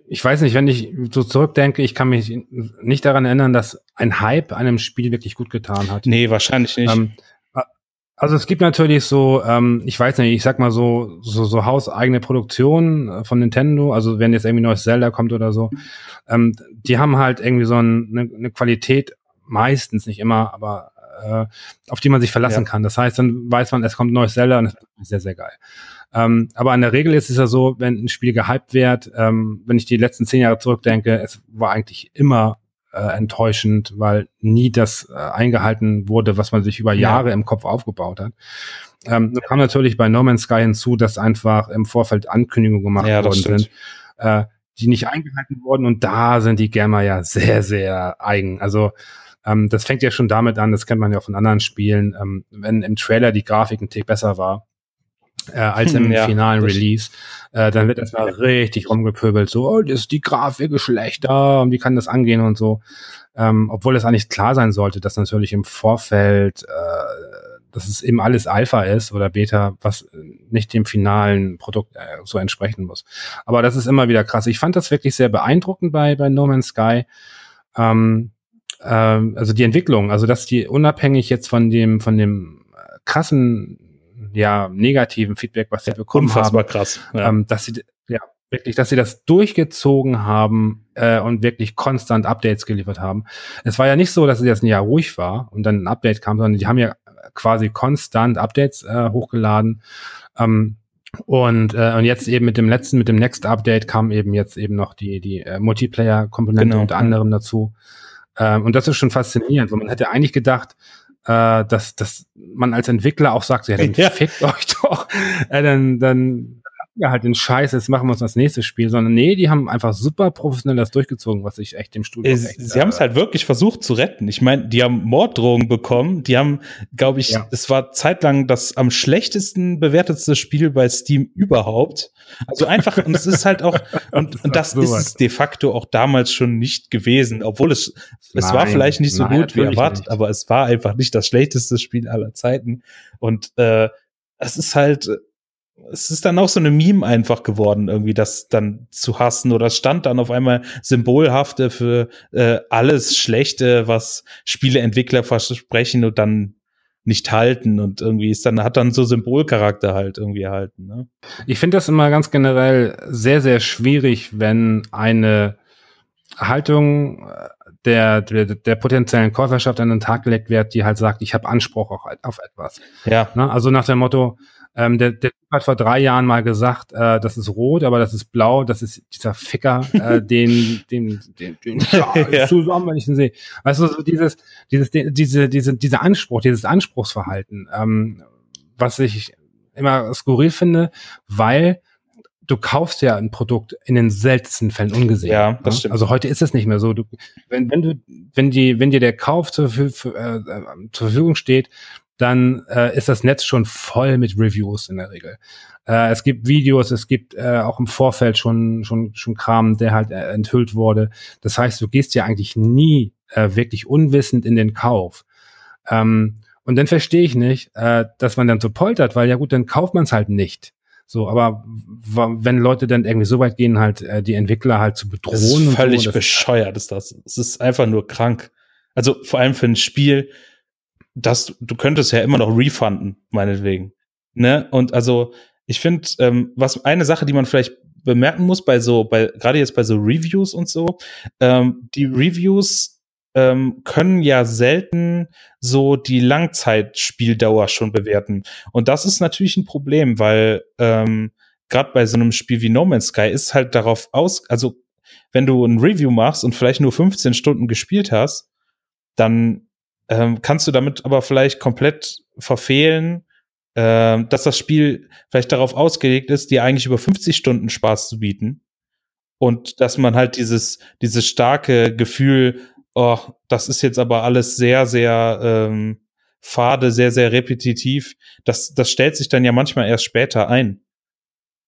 ich weiß nicht, wenn ich so zurückdenke, ich kann mich nicht daran erinnern, dass ein Hype einem Spiel wirklich gut getan hat. Nee, wahrscheinlich nicht. Ähm, also es gibt natürlich so, ähm, ich weiß nicht, ich sag mal so, so, so hauseigene Produktionen äh, von Nintendo, also wenn jetzt irgendwie neues Zelda kommt oder so, ähm, die haben halt irgendwie so ein, eine, eine Qualität meistens, nicht immer, aber äh, auf die man sich verlassen ja. kann. Das heißt, dann weiß man, es kommt neues Zelda und das ist sehr, sehr geil. Ähm, aber in der Regel ist es ja so, wenn ein Spiel gehypt wird, ähm, wenn ich die letzten zehn Jahre zurückdenke, es war eigentlich immer äh, enttäuschend, weil nie das äh, eingehalten wurde, was man sich über Jahre ja. im Kopf aufgebaut hat. Ähm, ja. kam natürlich bei No Man's Sky hinzu, dass einfach im Vorfeld Ankündigungen gemacht ja, worden stimmt. sind. Äh, die nicht eingehalten wurden und da sind die Gamer ja sehr, sehr eigen. Also ähm, das fängt ja schon damit an, das kennt man ja von anderen Spielen, ähm, wenn im Trailer die Grafik ein Tick besser war, äh, als im ja, finalen Release, äh, dann wird erstmal richtig rumgepöbelt, so, oh, das ist die Grafik ist schlechter und wie kann das angehen und so. Ähm, obwohl es eigentlich klar sein sollte, dass natürlich im Vorfeld, äh, dass es eben alles Alpha ist oder Beta, was nicht dem finalen Produkt äh, so entsprechen muss. Aber das ist immer wieder krass. Ich fand das wirklich sehr beeindruckend bei, bei No Man's Sky. Ähm, ähm, also die Entwicklung, also dass die unabhängig jetzt von dem, von dem krassen, ja, negativen Feedback, was sie bekommen Unfassbar haben, krass, ja. ähm, dass sie, ja, wirklich, dass sie das durchgezogen haben äh, und wirklich konstant Updates geliefert haben. Es war ja nicht so, dass es jetzt ein Jahr ruhig war und dann ein Update kam, sondern die haben ja quasi konstant Updates äh, hochgeladen. Ähm, und, äh, und jetzt eben mit dem letzten, mit dem Next Update kam eben jetzt eben noch die, die äh, Multiplayer-Komponente genau. unter anderem dazu. Ähm, und das ist schon faszinierend, weil man hätte eigentlich gedacht, äh, dass, dass man als Entwickler auch sagt, ja, dann ja. fickt euch doch. Äh, dann, dann ja halt den Scheiß, jetzt machen wir uns das nächste Spiel, sondern nee, die haben einfach super professionell das durchgezogen, was ich echt dem Studio es, echt, Sie äh, haben es halt wirklich versucht zu retten. Ich meine, die haben Morddrohungen bekommen, die haben, glaube ich, es ja. war zeitlang das am schlechtesten bewertetste Spiel bei Steam überhaupt. Also einfach, und es ist halt auch, und, das, und das ist es de facto auch damals schon nicht gewesen, obwohl es, es nein, war vielleicht nicht so nein, gut wie erwartet, nicht. aber es war einfach nicht das schlechteste Spiel aller Zeiten. Und äh, es ist halt, es ist dann auch so eine Meme einfach geworden, irgendwie das dann zu hassen oder es stand dann auf einmal symbolhafte für äh, alles Schlechte, was Spieleentwickler versprechen und dann nicht halten und irgendwie ist dann, hat dann so Symbolcharakter halt irgendwie erhalten. Ne? Ich finde das immer ganz generell sehr, sehr schwierig, wenn eine Haltung äh, der, der, der potenziellen Käuferschaft an den Tag gelegt wird, die halt sagt, ich habe Anspruch auf, auf etwas. Ja. Ne? Also nach dem Motto, ähm, der, der hat vor drei Jahren mal gesagt, äh, das ist rot, aber das ist blau, das ist dieser Ficker, äh, den, den, den, den ja. zusammen, wenn ich ihn sehe. Weißt du, so dieses, dieses, diese, diese, dieser Anspruch, dieses Anspruchsverhalten, ähm, was ich immer skurril finde, weil du kaufst ja ein Produkt in den seltensten Fällen ungesehen. Ja, das ne? stimmt. Also heute ist es nicht mehr so. Du, wenn, wenn du, wenn die, wenn dir der Kauf zur, für, für, äh, zur Verfügung steht, dann äh, ist das Netz schon voll mit Reviews in der Regel. Äh, es gibt Videos, es gibt äh, auch im Vorfeld schon, schon, schon Kram, der halt äh, enthüllt wurde. Das heißt, du gehst ja eigentlich nie äh, wirklich unwissend in den Kauf. Ähm, und dann verstehe ich nicht, äh, dass man dann so poltert, weil ja gut, dann kauft man es halt nicht. So, aber wenn Leute dann irgendwie so weit gehen, halt äh, die Entwickler halt zu bedrohen. Das ist völlig so, bescheuert ist das. Es ist einfach nur krank. Also vor allem für ein Spiel, das du könntest ja immer noch refunden, meinetwegen. Ne? Und also ich finde, ähm, was eine Sache, die man vielleicht bemerken muss bei so, bei gerade jetzt bei so Reviews und so, ähm, die Reviews ähm, können ja selten so die Langzeitspieldauer schon bewerten. Und das ist natürlich ein Problem, weil ähm, gerade bei so einem Spiel wie No Man's Sky ist halt darauf aus, also wenn du ein Review machst und vielleicht nur 15 Stunden gespielt hast, dann ähm, kannst du damit aber vielleicht komplett verfehlen, äh, dass das Spiel vielleicht darauf ausgelegt ist, dir eigentlich über 50 Stunden Spaß zu bieten. Und dass man halt dieses, dieses starke Gefühl, oh, das ist jetzt aber alles sehr, sehr ähm, fade, sehr, sehr repetitiv, das, das stellt sich dann ja manchmal erst später ein.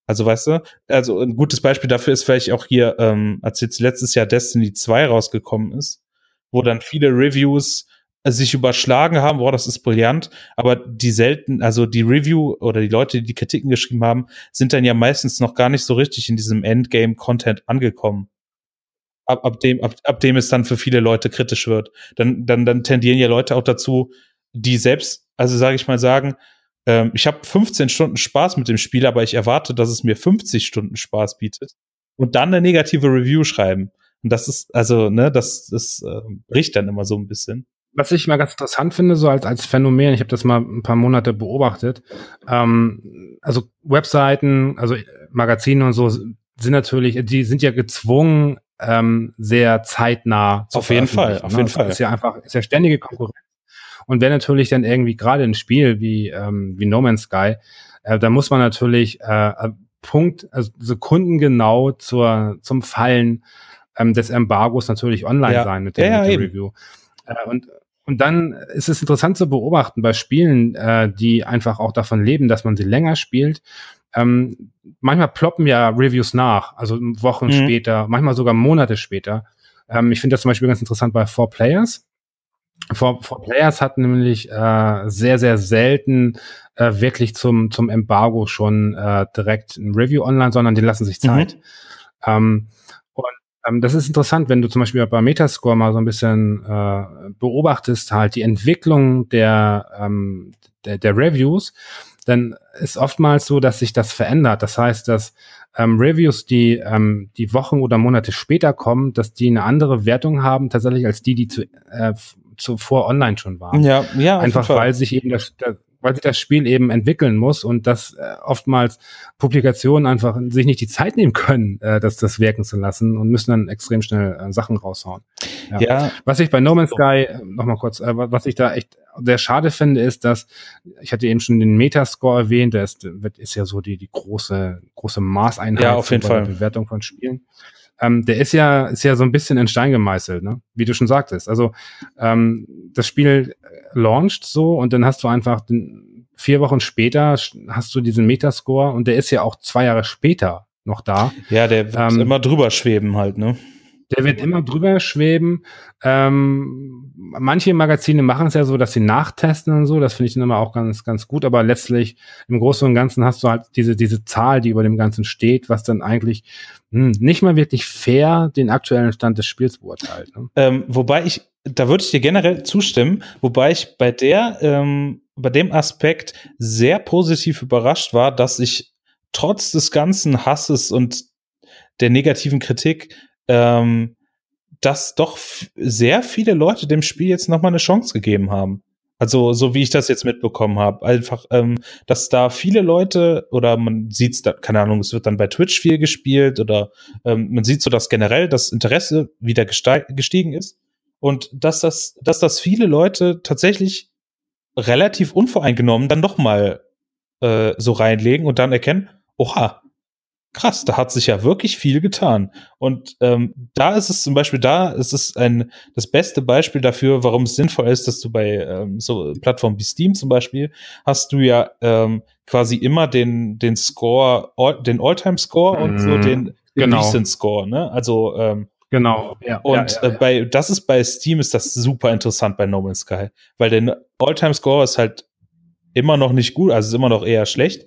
Also weißt du, also ein gutes Beispiel dafür ist vielleicht auch hier, ähm, als jetzt letztes Jahr Destiny 2 rausgekommen ist, wo dann viele Reviews sich überschlagen haben, boah, das ist brillant, aber die selten, also die Review oder die Leute, die die Kritiken geschrieben haben, sind dann ja meistens noch gar nicht so richtig in diesem Endgame-Content angekommen. Ab, ab, dem, ab, ab dem es dann für viele Leute kritisch wird. Dann, dann, dann tendieren ja Leute auch dazu, die selbst, also sage ich mal, sagen, ähm, ich habe 15 Stunden Spaß mit dem Spiel, aber ich erwarte, dass es mir 50 Stunden Spaß bietet und dann eine negative Review schreiben. Und das ist, also, ne, das, das äh, bricht dann immer so ein bisschen was ich mal ganz interessant finde, so als, als Phänomen, ich habe das mal ein paar Monate beobachtet, ähm, also Webseiten, also Magazine und so sind natürlich, die sind ja gezwungen, ähm, sehr zeitnah zu Auf jeden Fall, auf ne? jeden Fall. Ist ja einfach, ist ja ständige Konkurrenz. Und wenn natürlich dann irgendwie gerade ein Spiel wie, ähm, wie No Man's Sky, äh, da muss man natürlich äh, Punkt, also sekundengenau zur, zum Fallen ähm, des Embargos natürlich online ja. sein mit, dem, ja, mit der Review. Äh, und und dann ist es interessant zu beobachten bei Spielen, äh, die einfach auch davon leben, dass man sie länger spielt. Ähm, manchmal ploppen ja Reviews nach, also Wochen mhm. später, manchmal sogar Monate später. Ähm, ich finde das zum Beispiel ganz interessant bei Four Players. Four, Four Players hat nämlich äh, sehr, sehr selten äh, wirklich zum, zum Embargo schon äh, direkt ein Review online, sondern die lassen sich Zeit. Mhm. Ähm, ähm, das ist interessant, wenn du zum Beispiel bei Metascore mal so ein bisschen äh, beobachtest, halt die Entwicklung der, ähm, der, der Reviews, dann ist oftmals so, dass sich das verändert. Das heißt, dass ähm, Reviews, die ähm, die Wochen oder Monate später kommen, dass die eine andere Wertung haben tatsächlich als die, die zu, äh, zuvor online schon waren. Ja, ja. Einfach weil sich eben das, das weil sich das Spiel eben entwickeln muss und dass äh, oftmals Publikationen einfach sich nicht die Zeit nehmen können, äh, das, das wirken zu lassen und müssen dann extrem schnell äh, Sachen raushauen. Ja. ja. Was ich bei No Man's Sky, nochmal kurz, äh, was ich da echt sehr schade finde, ist, dass, ich hatte eben schon den Metascore erwähnt, der ist, ist ja so die, die große, große Maßeinheit ja, auf jeden Fall. der Bewertung von Spielen. Ähm, der ist ja, ist ja so ein bisschen in Stein gemeißelt, ne? wie du schon sagtest. Also ähm, das Spiel launcht so und dann hast du einfach den, vier Wochen später hast du diesen Metascore und der ist ja auch zwei Jahre später noch da. Ja, der wird ähm, immer drüber schweben halt, ne? Der wird immer drüber schweben. Ähm, manche Magazine machen es ja so, dass sie nachtesten und so. Das finde ich dann immer auch ganz, ganz gut. Aber letztlich im Großen und Ganzen hast du halt diese, diese Zahl, die über dem Ganzen steht, was dann eigentlich hm, nicht mal wirklich fair den aktuellen Stand des Spiels beurteilt. Ne? Ähm, wobei ich da würde ich dir generell zustimmen, wobei ich bei der, ähm, bei dem Aspekt sehr positiv überrascht war, dass ich trotz des ganzen Hasses und der negativen Kritik, ähm, dass doch sehr viele Leute dem Spiel jetzt noch mal eine Chance gegeben haben. Also so wie ich das jetzt mitbekommen habe, einfach, ähm, dass da viele Leute oder man sieht da, keine Ahnung, es wird dann bei Twitch viel gespielt oder ähm, man sieht so, dass generell das Interesse wieder gestiegen ist und dass das, dass das viele Leute tatsächlich relativ unvoreingenommen dann noch mal äh, so reinlegen und dann erkennen, oha, krass, da hat sich ja wirklich viel getan. Und ähm, da ist es zum Beispiel, da ist es ein das beste Beispiel dafür, warum es sinnvoll ist, dass du bei ähm, so Plattformen wie Steam zum Beispiel hast du ja ähm, quasi immer den den Score, all, den Alltime Score und so mhm. den, den genau. Recent Score. Ne? Also ähm, Genau. Ja, und ja, ja, äh, bei das ist bei Steam ist das super interessant bei No Man's Sky, weil der Alltime Score ist halt immer noch nicht gut, also ist immer noch eher schlecht.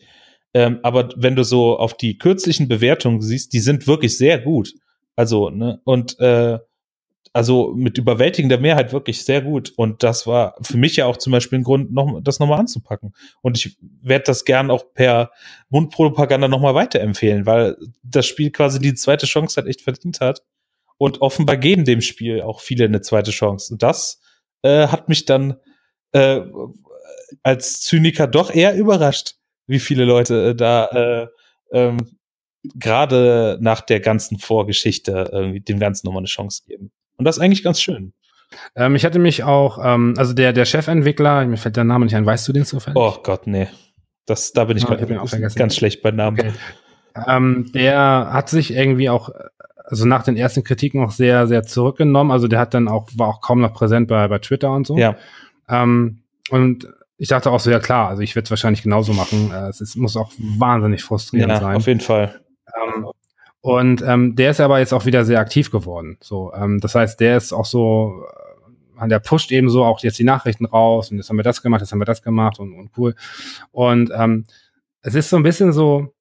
Ähm, aber wenn du so auf die kürzlichen Bewertungen siehst, die sind wirklich sehr gut. Also, ne, und äh, also mit überwältigender Mehrheit wirklich sehr gut. Und das war für mich ja auch zum Beispiel ein Grund, noch, das nochmal anzupacken. Und ich werde das gern auch per Mundpropaganda nochmal weiterempfehlen, weil das Spiel quasi die zweite Chance halt echt verdient hat. Und offenbar geben dem Spiel auch viele eine zweite Chance. Und das äh, hat mich dann äh, als Zyniker doch eher überrascht, wie viele Leute äh, da äh, ähm, gerade nach der ganzen Vorgeschichte irgendwie dem Ganzen nochmal eine Chance geben. Und das ist eigentlich ganz schön. Ähm, ich hatte mich auch, ähm, also der, der Chefentwickler, mir fällt der Name nicht ein, weißt du den zufällig? Oh Gott, nee. Das, da bin ich, oh, ich ganz schlecht bei Namen. Okay. Ähm, der hat sich irgendwie auch also nach den ersten Kritiken auch sehr, sehr zurückgenommen. Also der hat dann auch, war auch kaum noch präsent bei, bei Twitter und so. Ja. Ähm, und ich dachte auch so, ja klar, also ich werde es wahrscheinlich genauso machen. Äh, es ist, muss auch wahnsinnig frustrierend ja, sein. Auf jeden Fall. Ähm, und ähm, der ist aber jetzt auch wieder sehr aktiv geworden. So, ähm, das heißt, der ist auch so, äh, der pusht eben so auch jetzt die Nachrichten raus und jetzt haben wir das gemacht, jetzt haben wir das gemacht und, und cool. Und ähm, es ist so ein bisschen so,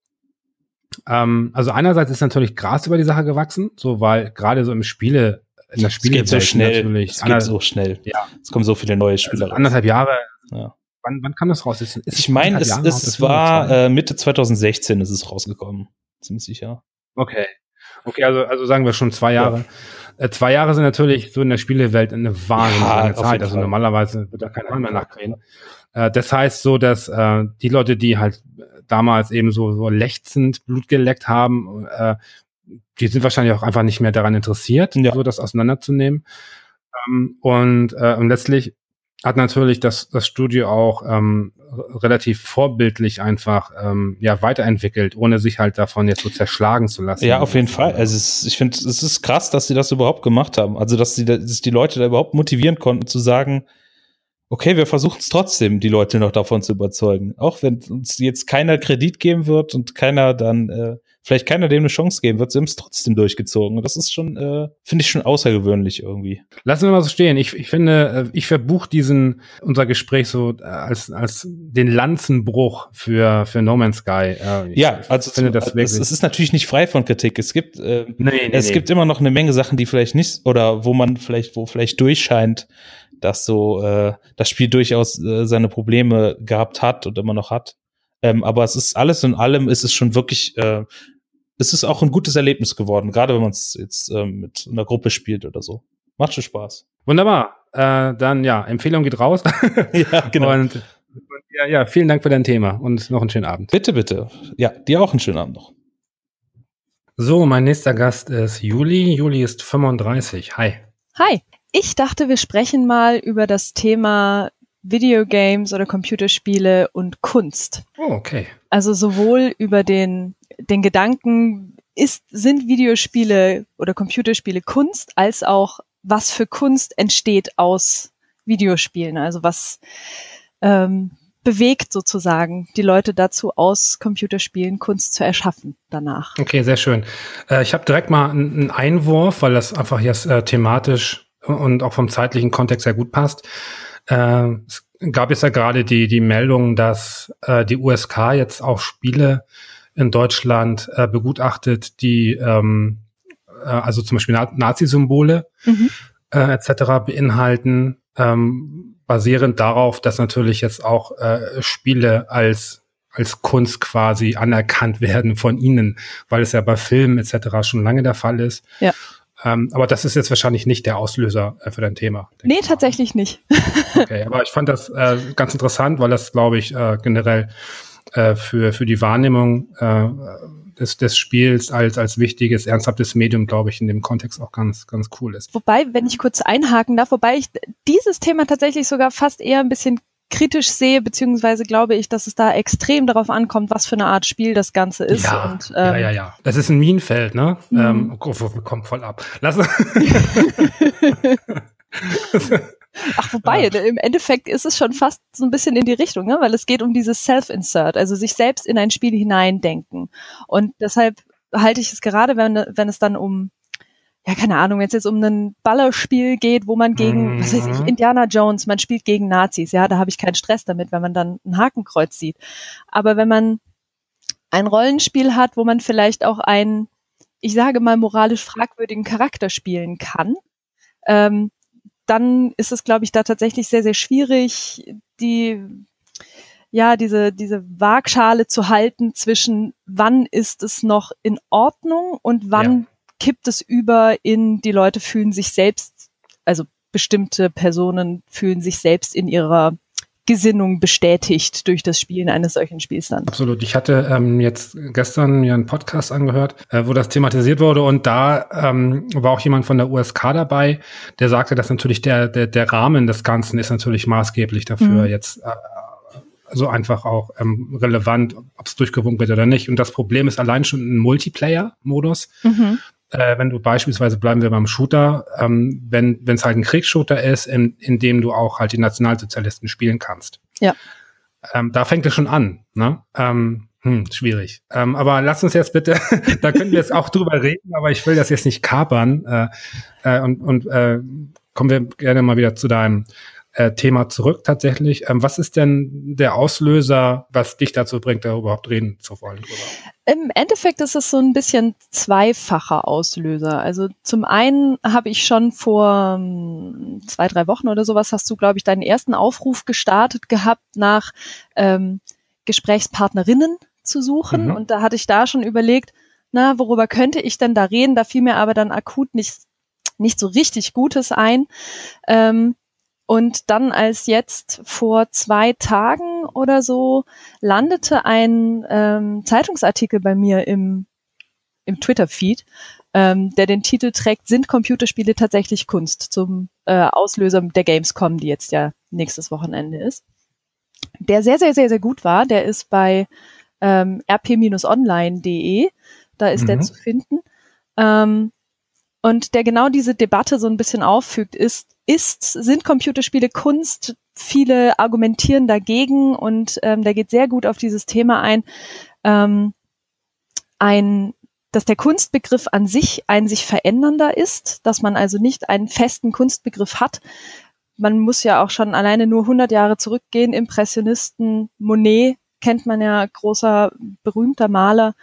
ähm, also einerseits ist natürlich Gras über die Sache gewachsen, so weil gerade so im Spiele, in der Spiele es geht so schnell, natürlich, es geht so schnell. Ja. Es kommen so viele neue Spieler. Also anderthalb Jahre. Ja. Wann, wann kam das raus? Ist, ist ich meine, es, es, es war äh, Mitte 2016 ist es rausgekommen. Ziemlich sicher. Okay. Okay, also, also sagen wir schon zwei Jahre. Ja. Äh, zwei Jahre sind natürlich so in der Spielewelt eine wahnsinnig ja, lange Zeit. Also normalerweise wird da kein Mann mehr nachdrehen. Äh, das heißt so, dass äh, die Leute, die halt damals eben so, so lechzend Blut geleckt haben, äh, die sind wahrscheinlich auch einfach nicht mehr daran interessiert, ja. so das auseinanderzunehmen. Ähm, und, äh, und letztlich hat natürlich das, das Studio auch ähm, relativ vorbildlich einfach ähm, ja weiterentwickelt, ohne sich halt davon jetzt so zerschlagen zu lassen. Ja, auf jeden Fall. Also es, ich finde, es ist krass, dass sie das überhaupt gemacht haben. Also dass sie dass die Leute da überhaupt motivieren konnten zu sagen, okay, wir versuchen es trotzdem, die Leute noch davon zu überzeugen. Auch wenn uns jetzt keiner Kredit geben wird und keiner dann, äh, vielleicht keiner dem eine Chance geben wird, sie haben es trotzdem durchgezogen. Und das ist schon, äh, finde ich schon außergewöhnlich irgendwie. Lassen wir mal so stehen. Ich, ich finde, äh, ich verbuche diesen, unser Gespräch so äh, als, als den Lanzenbruch für, für No Man's Sky. Ich ja, also finde das wirklich. Es, es, ist natürlich nicht frei von Kritik. Es gibt, äh, nee, nee, es nee. gibt immer noch eine Menge Sachen, die vielleicht nicht, oder wo man vielleicht, wo vielleicht durchscheint, dass so äh, das Spiel durchaus äh, seine Probleme gehabt hat und immer noch hat. Ähm, aber es ist alles in allem ist es schon wirklich, äh, es ist auch ein gutes Erlebnis geworden, gerade wenn man es jetzt äh, mit einer Gruppe spielt oder so. Macht schon Spaß. Wunderbar. Äh, dann ja, Empfehlung geht raus. ja, genau. Und, ja, ja, vielen Dank für dein Thema und noch einen schönen Abend. Bitte, bitte. Ja, dir auch einen schönen Abend noch. So, mein nächster Gast ist Juli. Juli ist 35. Hi. Hi. Ich dachte, wir sprechen mal über das Thema Videogames oder Computerspiele und Kunst. Oh, okay. Also sowohl über den, den Gedanken, ist, sind Videospiele oder Computerspiele Kunst, als auch was für Kunst entsteht aus Videospielen. Also was ähm, bewegt sozusagen die Leute dazu aus Computerspielen Kunst zu erschaffen danach. Okay, sehr schön. Äh, ich habe direkt mal einen Einwurf, weil das einfach jetzt äh, thematisch und auch vom zeitlichen Kontext sehr gut passt. Äh, es gab jetzt ja gerade die, die Meldung, dass äh, die USK jetzt auch Spiele in Deutschland äh, begutachtet, die ähm, äh, also zum Beispiel Na Nazi-Symbole, mhm. äh, etc. beinhalten, ähm, basierend darauf, dass natürlich jetzt auch äh, Spiele als als Kunst quasi anerkannt werden von ihnen, weil es ja bei Filmen etc. schon lange der Fall ist. Ja. Ähm, aber das ist jetzt wahrscheinlich nicht der Auslöser äh, für dein Thema. Nee, tatsächlich nicht. okay, aber ich fand das äh, ganz interessant, weil das, glaube ich, äh, generell äh, für, für die Wahrnehmung äh, des, des Spiels als, als wichtiges, ernsthaftes Medium, glaube ich, in dem Kontext auch ganz, ganz cool ist. Wobei, wenn ich kurz einhaken darf, wobei ich dieses Thema tatsächlich sogar fast eher ein bisschen kritisch sehe, beziehungsweise glaube ich, dass es da extrem darauf ankommt, was für eine Art Spiel das Ganze ist. Ja, und, ähm, ja, ja, ja. Das ist ein Minenfeld, ne? Mhm. Ähm, oh, kommt voll ab. Lass Ach, wobei, ja. im Endeffekt ist es schon fast so ein bisschen in die Richtung, ne? weil es geht um dieses Self-Insert, also sich selbst in ein Spiel hineindenken. Und deshalb halte ich es gerade, wenn, wenn es dann um ja, keine Ahnung, wenn es jetzt um ein Ballerspiel geht, wo man gegen, mhm. was weiß ich, mhm. Indiana Jones, man spielt gegen Nazis, ja, da habe ich keinen Stress damit, wenn man dann ein Hakenkreuz sieht. Aber wenn man ein Rollenspiel hat, wo man vielleicht auch einen, ich sage mal, moralisch fragwürdigen Charakter spielen kann, ähm, dann ist es, glaube ich, da tatsächlich sehr, sehr schwierig, die ja, diese, diese Waagschale zu halten zwischen wann ist es noch in Ordnung und wann ja. kippt es über in die Leute fühlen sich selbst, also bestimmte Personen fühlen sich selbst in ihrer Gesinnung bestätigt durch das Spielen eines solchen Spiels dann. Absolut. Ich hatte ähm, jetzt gestern mir einen Podcast angehört, äh, wo das thematisiert wurde und da ähm, war auch jemand von der USK dabei, der sagte, dass natürlich der, der, der Rahmen des Ganzen ist natürlich maßgeblich dafür mhm. jetzt äh, so einfach auch ähm, relevant, ob es durchgewunken wird oder nicht. Und das Problem ist allein schon ein Multiplayer-Modus. Mhm äh, wenn du beispielsweise bleiben wir beim Shooter, ähm, wenn wenn es halt ein Kriegsshooter ist, in, in dem du auch halt die Nationalsozialisten spielen kannst. Ja. Ähm, da fängt es schon an. Ne? Ähm, hm, schwierig. Ähm, aber lass uns jetzt bitte, da können wir jetzt auch drüber reden, aber ich will das jetzt nicht kapern. Äh, äh, und und äh, kommen wir gerne mal wieder zu deinem Thema zurück tatsächlich. Ähm, was ist denn der Auslöser, was dich dazu bringt, da überhaupt reden zu wollen? Im Endeffekt ist es so ein bisschen zweifacher Auslöser. Also zum einen habe ich schon vor hm, zwei, drei Wochen oder sowas hast du, glaube ich, deinen ersten Aufruf gestartet gehabt nach ähm, Gesprächspartnerinnen zu suchen. Mhm. Und da hatte ich da schon überlegt, na, worüber könnte ich denn da reden? Da fiel mir aber dann akut nicht, nicht so richtig Gutes ein. Ähm, und dann als jetzt vor zwei Tagen oder so landete ein ähm, Zeitungsartikel bei mir im, im Twitter-Feed, ähm, der den Titel trägt, sind Computerspiele tatsächlich Kunst zum äh, Auslöser der Gamescom, die jetzt ja nächstes Wochenende ist. Der sehr, sehr, sehr, sehr gut war. Der ist bei ähm, rp-online.de. Da ist mhm. der zu finden. Ähm, und der genau diese Debatte so ein bisschen auffügt, ist, ist, sind Computerspiele Kunst? Viele argumentieren dagegen und ähm, der geht sehr gut auf dieses Thema ein. Ähm, ein dass der Kunstbegriff an sich ein sich verändernder ist, dass man also nicht einen festen Kunstbegriff hat. Man muss ja auch schon alleine nur 100 Jahre zurückgehen. Impressionisten, Monet kennt man ja, großer, berühmter Maler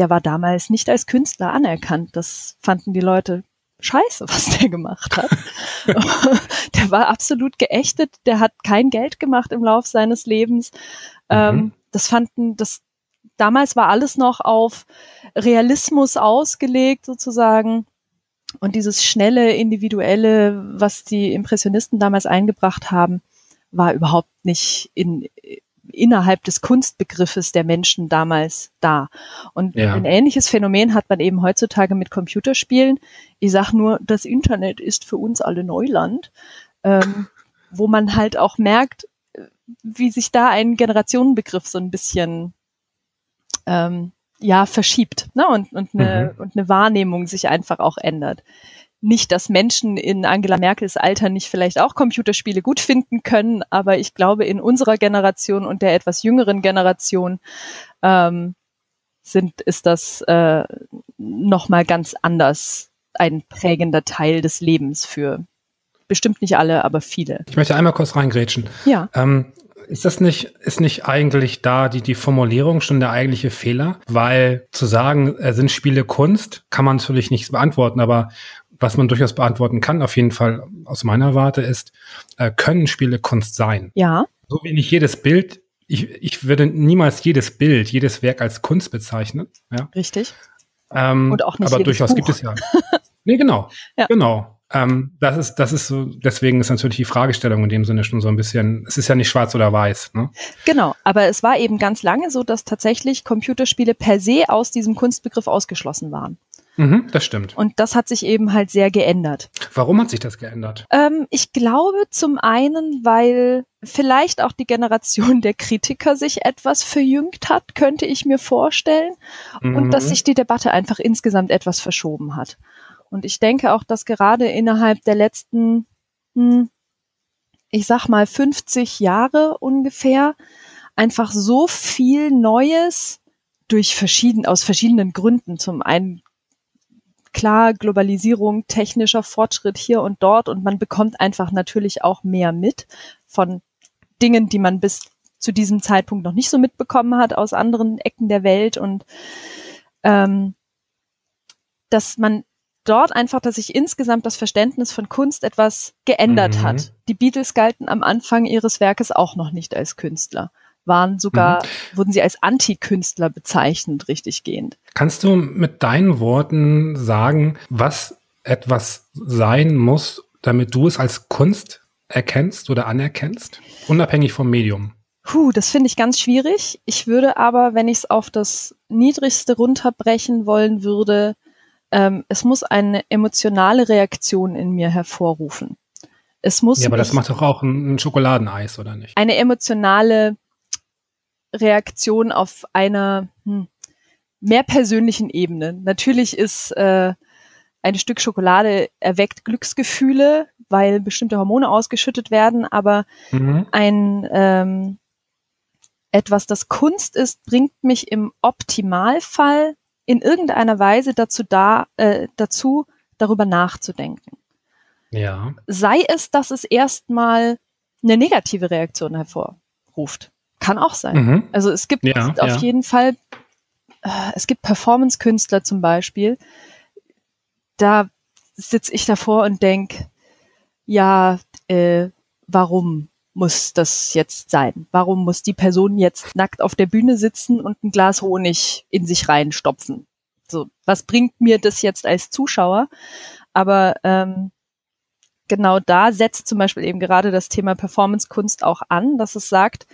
der war damals nicht als Künstler anerkannt. Das fanden die Leute scheiße, was der gemacht hat. der war absolut geächtet, der hat kein Geld gemacht im Lauf seines Lebens. Ähm, mhm. das fanden, das damals war alles noch auf Realismus ausgelegt sozusagen. Und dieses schnelle, individuelle, was die Impressionisten damals eingebracht haben, war überhaupt nicht in, innerhalb des Kunstbegriffes der Menschen damals da. Und ja. ein ähnliches Phänomen hat man eben heutzutage mit Computerspielen. Ich sage nur, das Internet ist für uns alle Neuland, ähm, wo man halt auch merkt, wie sich da ein Generationenbegriff so ein bisschen ähm, ja verschiebt ne? und, und, eine, mhm. und eine Wahrnehmung sich einfach auch ändert nicht, dass Menschen in Angela Merkels Alter nicht vielleicht auch Computerspiele gut finden können, aber ich glaube, in unserer Generation und der etwas jüngeren Generation ähm, sind, ist das äh, nochmal ganz anders ein prägender Teil des Lebens für bestimmt nicht alle, aber viele. Ich möchte einmal kurz reingrätschen. Ja. Ähm, ist das nicht, ist nicht eigentlich da die, die Formulierung schon der eigentliche Fehler? Weil zu sagen, äh, sind Spiele Kunst, kann man natürlich nicht beantworten, aber was man durchaus beantworten kann, auf jeden Fall aus meiner Warte, ist, äh, können Spiele Kunst sein? Ja. So wie nicht jedes Bild, ich, ich würde niemals jedes Bild, jedes Werk als Kunst bezeichnen. Ja? Richtig. Ähm, Und auch nicht aber durchaus Buch. gibt es ja. nee, genau. Ja. Genau. Ähm, das ist, das ist so, deswegen ist natürlich die Fragestellung in dem Sinne schon so ein bisschen, es ist ja nicht schwarz oder weiß, ne? Genau, aber es war eben ganz lange so, dass tatsächlich Computerspiele per se aus diesem Kunstbegriff ausgeschlossen waren. Mhm, das stimmt. Und das hat sich eben halt sehr geändert. Warum hat sich das geändert? Ähm, ich glaube zum einen, weil vielleicht auch die Generation der Kritiker sich etwas verjüngt hat, könnte ich mir vorstellen. Und dass Mhm. sich die Debatte einfach insgesamt etwas verschoben hat. Und ich denke auch, dass gerade innerhalb der letzten, hm, ich sag mal, 50 Jahre ungefähr einfach so viel Neues durch verschieden, aus verschiedenen Gründen. Zum einen klar Globalisierung, technischer Fortschritt hier und dort und man bekommt einfach natürlich auch mehr mit von Dingen, die man bis zu diesem Zeitpunkt noch nicht so mitbekommen hat aus anderen Ecken der Welt und ähm, dass man dort einfach, dass sich insgesamt das Verständnis von Kunst etwas geändert Mhm. hat. Die Beatles galten am Anfang ihres Werkes auch noch nicht als Künstler, waren sogar, wurden sie als Antikünstler bezeichnet, richtig gehend. Kannst du mit deinen Worten sagen, was etwas sein muss, damit du es als Kunst erkennst oder anerkennst, unabhängig vom Medium? Puh, das finde ich ganz schwierig. Ich würde aber, wenn ich es auf das Niedrigste runterbrechen wollen würde, ähm, es muss eine emotionale Reaktion in mir hervorrufen. Es muss Ja, aber das macht doch auch ein, ein Schokoladeneis, oder nicht? eine emotionale Reaktion auf einer hm, mehr persönlichen Ebene. Natürlich ist äh, ein Stück Schokolade erweckt Glücksgefühle, weil bestimmte Hormone ausgeschüttet werden, aber Mhm. ein ähm, etwas, das Kunst ist, bringt mich im Optimalfall in irgendeiner Weise dazu da, äh, dazu, darüber nachzudenken. Ja. Sei es, dass es erstmal eine negative Reaktion hervorruft. Kann auch sein. Mhm. Also es gibt Ja, auf ja. jeden Fall, äh, es gibt Performance-Künstler zum Beispiel, da sitze ich davor und denk, ja, äh, warum muss das jetzt sein? Warum muss die Person jetzt nackt auf der Bühne sitzen und ein Glas Honig in sich reinstopfen? So, was bringt mir das jetzt als Zuschauer? Aber ähm, genau da setzt zum Beispiel eben gerade das Thema Performance-Kunst auch an, dass es sagt,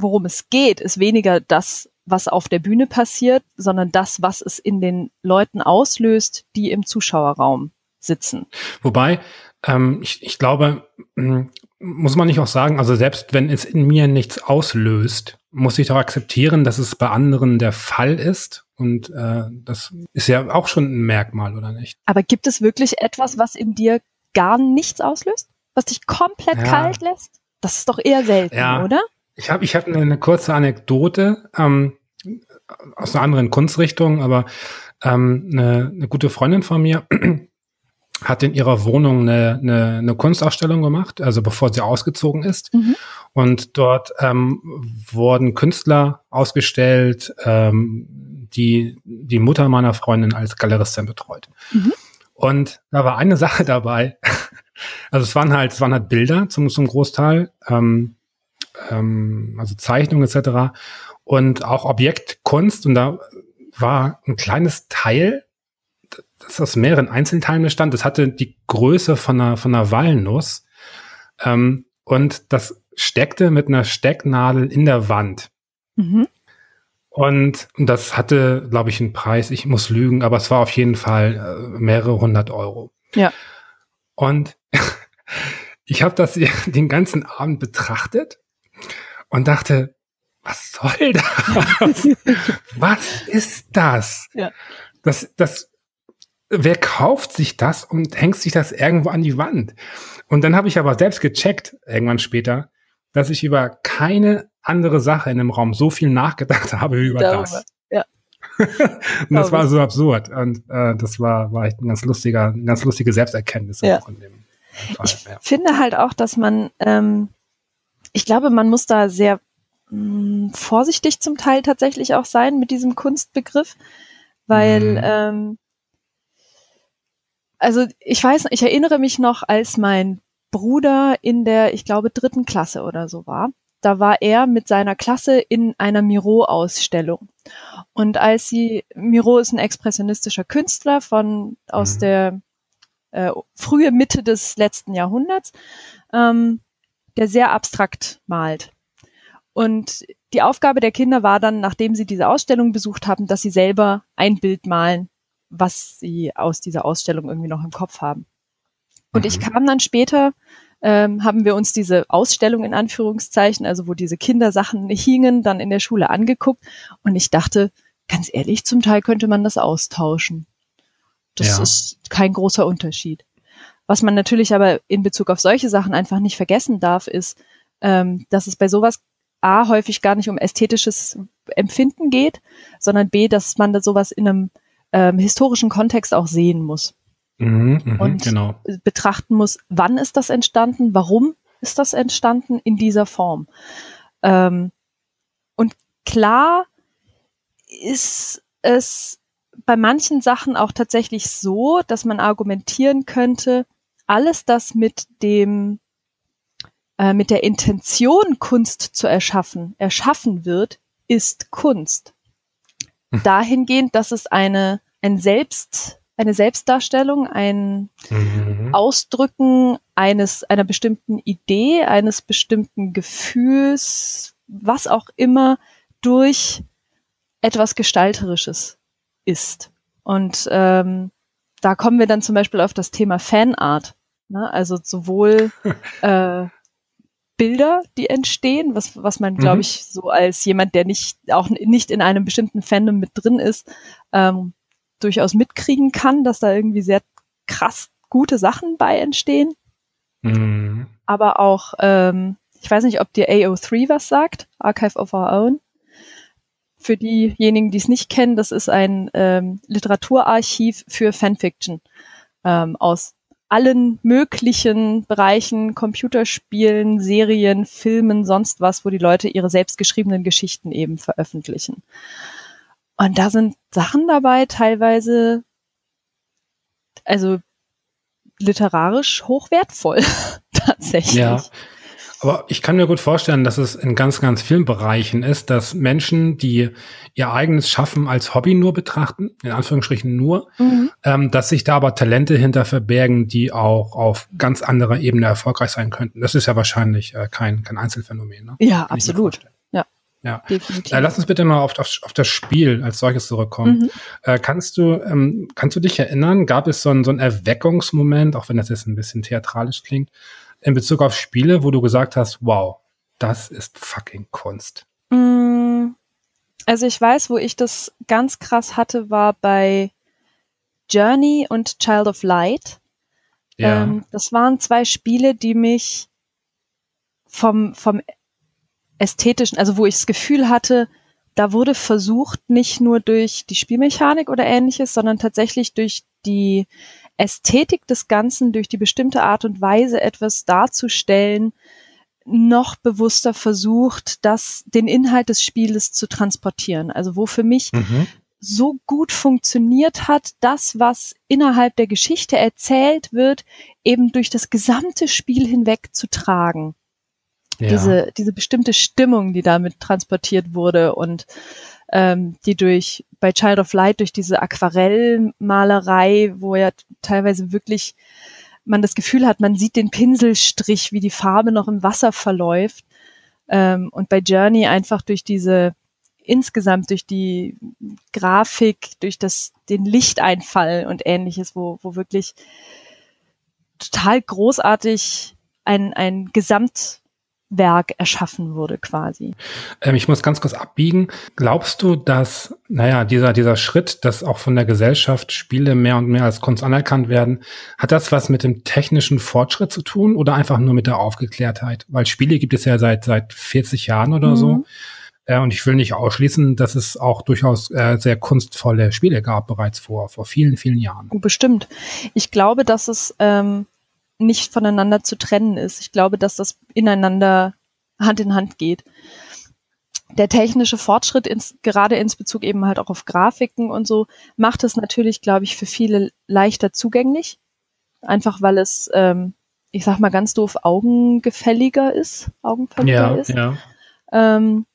worum es geht, ist weniger das, was auf der Bühne passiert, sondern das, was es in den Leuten auslöst, die im Zuschauerraum sitzen. Wobei, ähm, ich, ich glaube, mh, muss man nicht auch sagen, also selbst wenn es in mir nichts auslöst, muss ich doch akzeptieren, dass es bei anderen der Fall ist. Und äh, das ist ja auch schon ein Merkmal, oder nicht? Aber gibt es wirklich etwas, was in dir gar nichts auslöst? Was dich komplett Ja. kalt lässt? Das ist doch eher selten, Ja. oder? Ich habe ich hab eine, eine kurze Anekdote ähm, aus einer anderen Kunstrichtung, aber ähm, eine, eine gute Freundin von mir hat in ihrer Wohnung eine, eine, eine Kunstausstellung gemacht, also bevor sie ausgezogen ist. Mhm. Und dort ähm, wurden Künstler ausgestellt, ähm, die die Mutter meiner Freundin als Galeristin betreut. Mhm. Und da war eine Sache dabei. Also es waren halt, es waren halt Bilder zum, zum Großteil, ähm, ähm, also Zeichnungen etc. Und auch Objektkunst. Und da war ein kleines Teil, das aus mehreren Einzelteilen bestand. Das hatte die Größe von einer, von einer Walnuss. Ähm, und das steckte mit einer Stecknadel in der Wand. Mhm. Und das hatte, glaube ich, einen Preis. Ich muss lügen, aber es war auf jeden Fall äh, mehrere hundert Euro. Ja. Und ich habe das den ganzen Abend betrachtet und dachte, was soll das? was ist das? Ja. Das, das, wer kauft sich das und hängt sich das irgendwo an die Wand? Und dann habe ich aber selbst gecheckt, irgendwann später, dass ich über keine andere Sache in dem Raum so viel nachgedacht habe wie über Darüber, das. ja. und das war so absurd. Und äh, das war, war echt ein ganz lustiger, eine ganz lustige Selbsterkenntnis Ja. auch in dem Fall. Ich ja. finde halt auch, dass man, ähm, ich glaube, man muss da sehr mh, vorsichtig zum Teil tatsächlich auch sein mit diesem Kunstbegriff, weil Mhm. ähm, also ich weiß, ich erinnere mich noch, als mein Bruder in der, ich glaube, dritten Klasse oder so war. Da war er mit seiner Klasse in einer Miro-Ausstellung. Und als sie, Miro ist ein expressionistischer Künstler von aus mhm. der äh, frühe Mitte des letzten Jahrhunderts, ähm, der sehr abstrakt malt. Und die Aufgabe der Kinder war dann, nachdem sie diese Ausstellung besucht haben, dass sie selber ein Bild malen, was sie aus dieser Ausstellung irgendwie noch im Kopf haben. Und mhm. ich kam dann später, ähm, haben wir uns diese Ausstellung in Anführungszeichen, also wo diese Kindersachen hingen, dann in der Schule angeguckt. Und ich dachte, ganz ehrlich, zum Teil könnte man das austauschen. Das ja. ist kein großer Unterschied. Was man natürlich aber in Bezug auf solche Sachen einfach nicht vergessen darf, ist, ähm, dass es bei sowas A häufig gar nicht um ästhetisches Empfinden geht, sondern B, dass man da sowas in einem ähm, historischen Kontext auch sehen muss. Mhm, mh, und genau. betrachten muss, wann ist das entstanden, warum ist das entstanden in dieser Form. Ähm, und klar ist es bei manchen Sachen auch tatsächlich so, dass man argumentieren könnte, alles das mit dem äh, mit der Intention Kunst zu erschaffen, erschaffen wird, ist Kunst. Hm. Dahingehend, dass es eine ein Selbst eine Selbstdarstellung, ein mhm. Ausdrücken eines einer bestimmten Idee, eines bestimmten Gefühls, was auch immer durch etwas Gestalterisches ist. Und ähm, da kommen wir dann zum Beispiel auf das Thema Fanart. Ne? Also sowohl äh, Bilder, die entstehen, was, was man, glaube mhm. ich, so als jemand, der nicht auch nicht in einem bestimmten Fandom mit drin ist, ähm, durchaus mitkriegen kann, dass da irgendwie sehr krass gute Sachen bei entstehen. Mhm. Aber auch, ähm, ich weiß nicht, ob dir AO3 was sagt, Archive of Our Own. Für diejenigen, die es nicht kennen, das ist ein ähm, Literaturarchiv für Fanfiction ähm, aus allen möglichen Bereichen, Computerspielen, Serien, Filmen, sonst was, wo die Leute ihre selbstgeschriebenen Geschichten eben veröffentlichen. Und da sind Sachen dabei, teilweise, also literarisch hochwertvoll, tatsächlich. Ja, aber ich kann mir gut vorstellen, dass es in ganz, ganz vielen Bereichen ist, dass Menschen, die ihr eigenes Schaffen als Hobby nur betrachten, in Anführungsstrichen nur, mhm. ähm, dass sich da aber Talente hinter verbergen, die auch auf ganz anderer Ebene erfolgreich sein könnten. Das ist ja wahrscheinlich äh, kein, kein Einzelfänomen. Ne? Ja, kann absolut. Ja. Ja. Äh, lass uns bitte mal auf, auf, auf das Spiel als solches zurückkommen. Mhm. Äh, kannst du ähm, kannst du dich erinnern? Gab es so einen so einen Erweckungsmoment, auch wenn das jetzt ein bisschen theatralisch klingt, in Bezug auf Spiele, wo du gesagt hast, wow, das ist fucking Kunst? Mm, also ich weiß, wo ich das ganz krass hatte, war bei Journey und Child of Light. Ja. Ähm, das waren zwei Spiele, die mich vom, vom ästhetischen, also wo ich das Gefühl hatte, da wurde versucht, nicht nur durch die Spielmechanik oder ähnliches, sondern tatsächlich durch die Ästhetik des Ganzen durch die bestimmte Art und Weise etwas darzustellen, noch bewusster versucht, das, den Inhalt des Spieles zu transportieren. Also wo für mich mhm. so gut funktioniert hat, das, was innerhalb der Geschichte erzählt wird, eben durch das gesamte Spiel hinweg zu tragen. Ja. Diese, diese bestimmte Stimmung, die damit transportiert wurde und ähm, die durch bei Child of Light durch diese Aquarellmalerei, wo ja teilweise wirklich man das Gefühl hat, man sieht den Pinselstrich, wie die Farbe noch im Wasser verläuft. Ähm, und bei Journey einfach durch diese insgesamt durch die Grafik, durch das den Lichteinfall und ähnliches, wo, wo wirklich total großartig ein, ein Gesamt Werk erschaffen wurde quasi. Ähm, ich muss ganz kurz abbiegen. Glaubst du, dass, naja, dieser, dieser Schritt, dass auch von der Gesellschaft Spiele mehr und mehr als Kunst anerkannt werden, hat das was mit dem technischen Fortschritt zu tun oder einfach nur mit der Aufgeklärtheit? Weil Spiele gibt es ja seit, seit 40 Jahren oder mhm. so. Äh, und ich will nicht ausschließen, dass es auch durchaus äh, sehr kunstvolle Spiele gab bereits vor, vor vielen, vielen Jahren. Bestimmt. Ich glaube, dass es, ähm nicht voneinander zu trennen ist. Ich glaube, dass das ineinander Hand in Hand geht. Der technische Fortschritt, ins, gerade ins Bezug eben halt auch auf Grafiken und so, macht es natürlich, glaube ich, für viele leichter zugänglich. einfach weil es, ähm, ich sag mal ganz doof, augengefälliger ist, augenfälliger Ja, ist. ja. Ähm,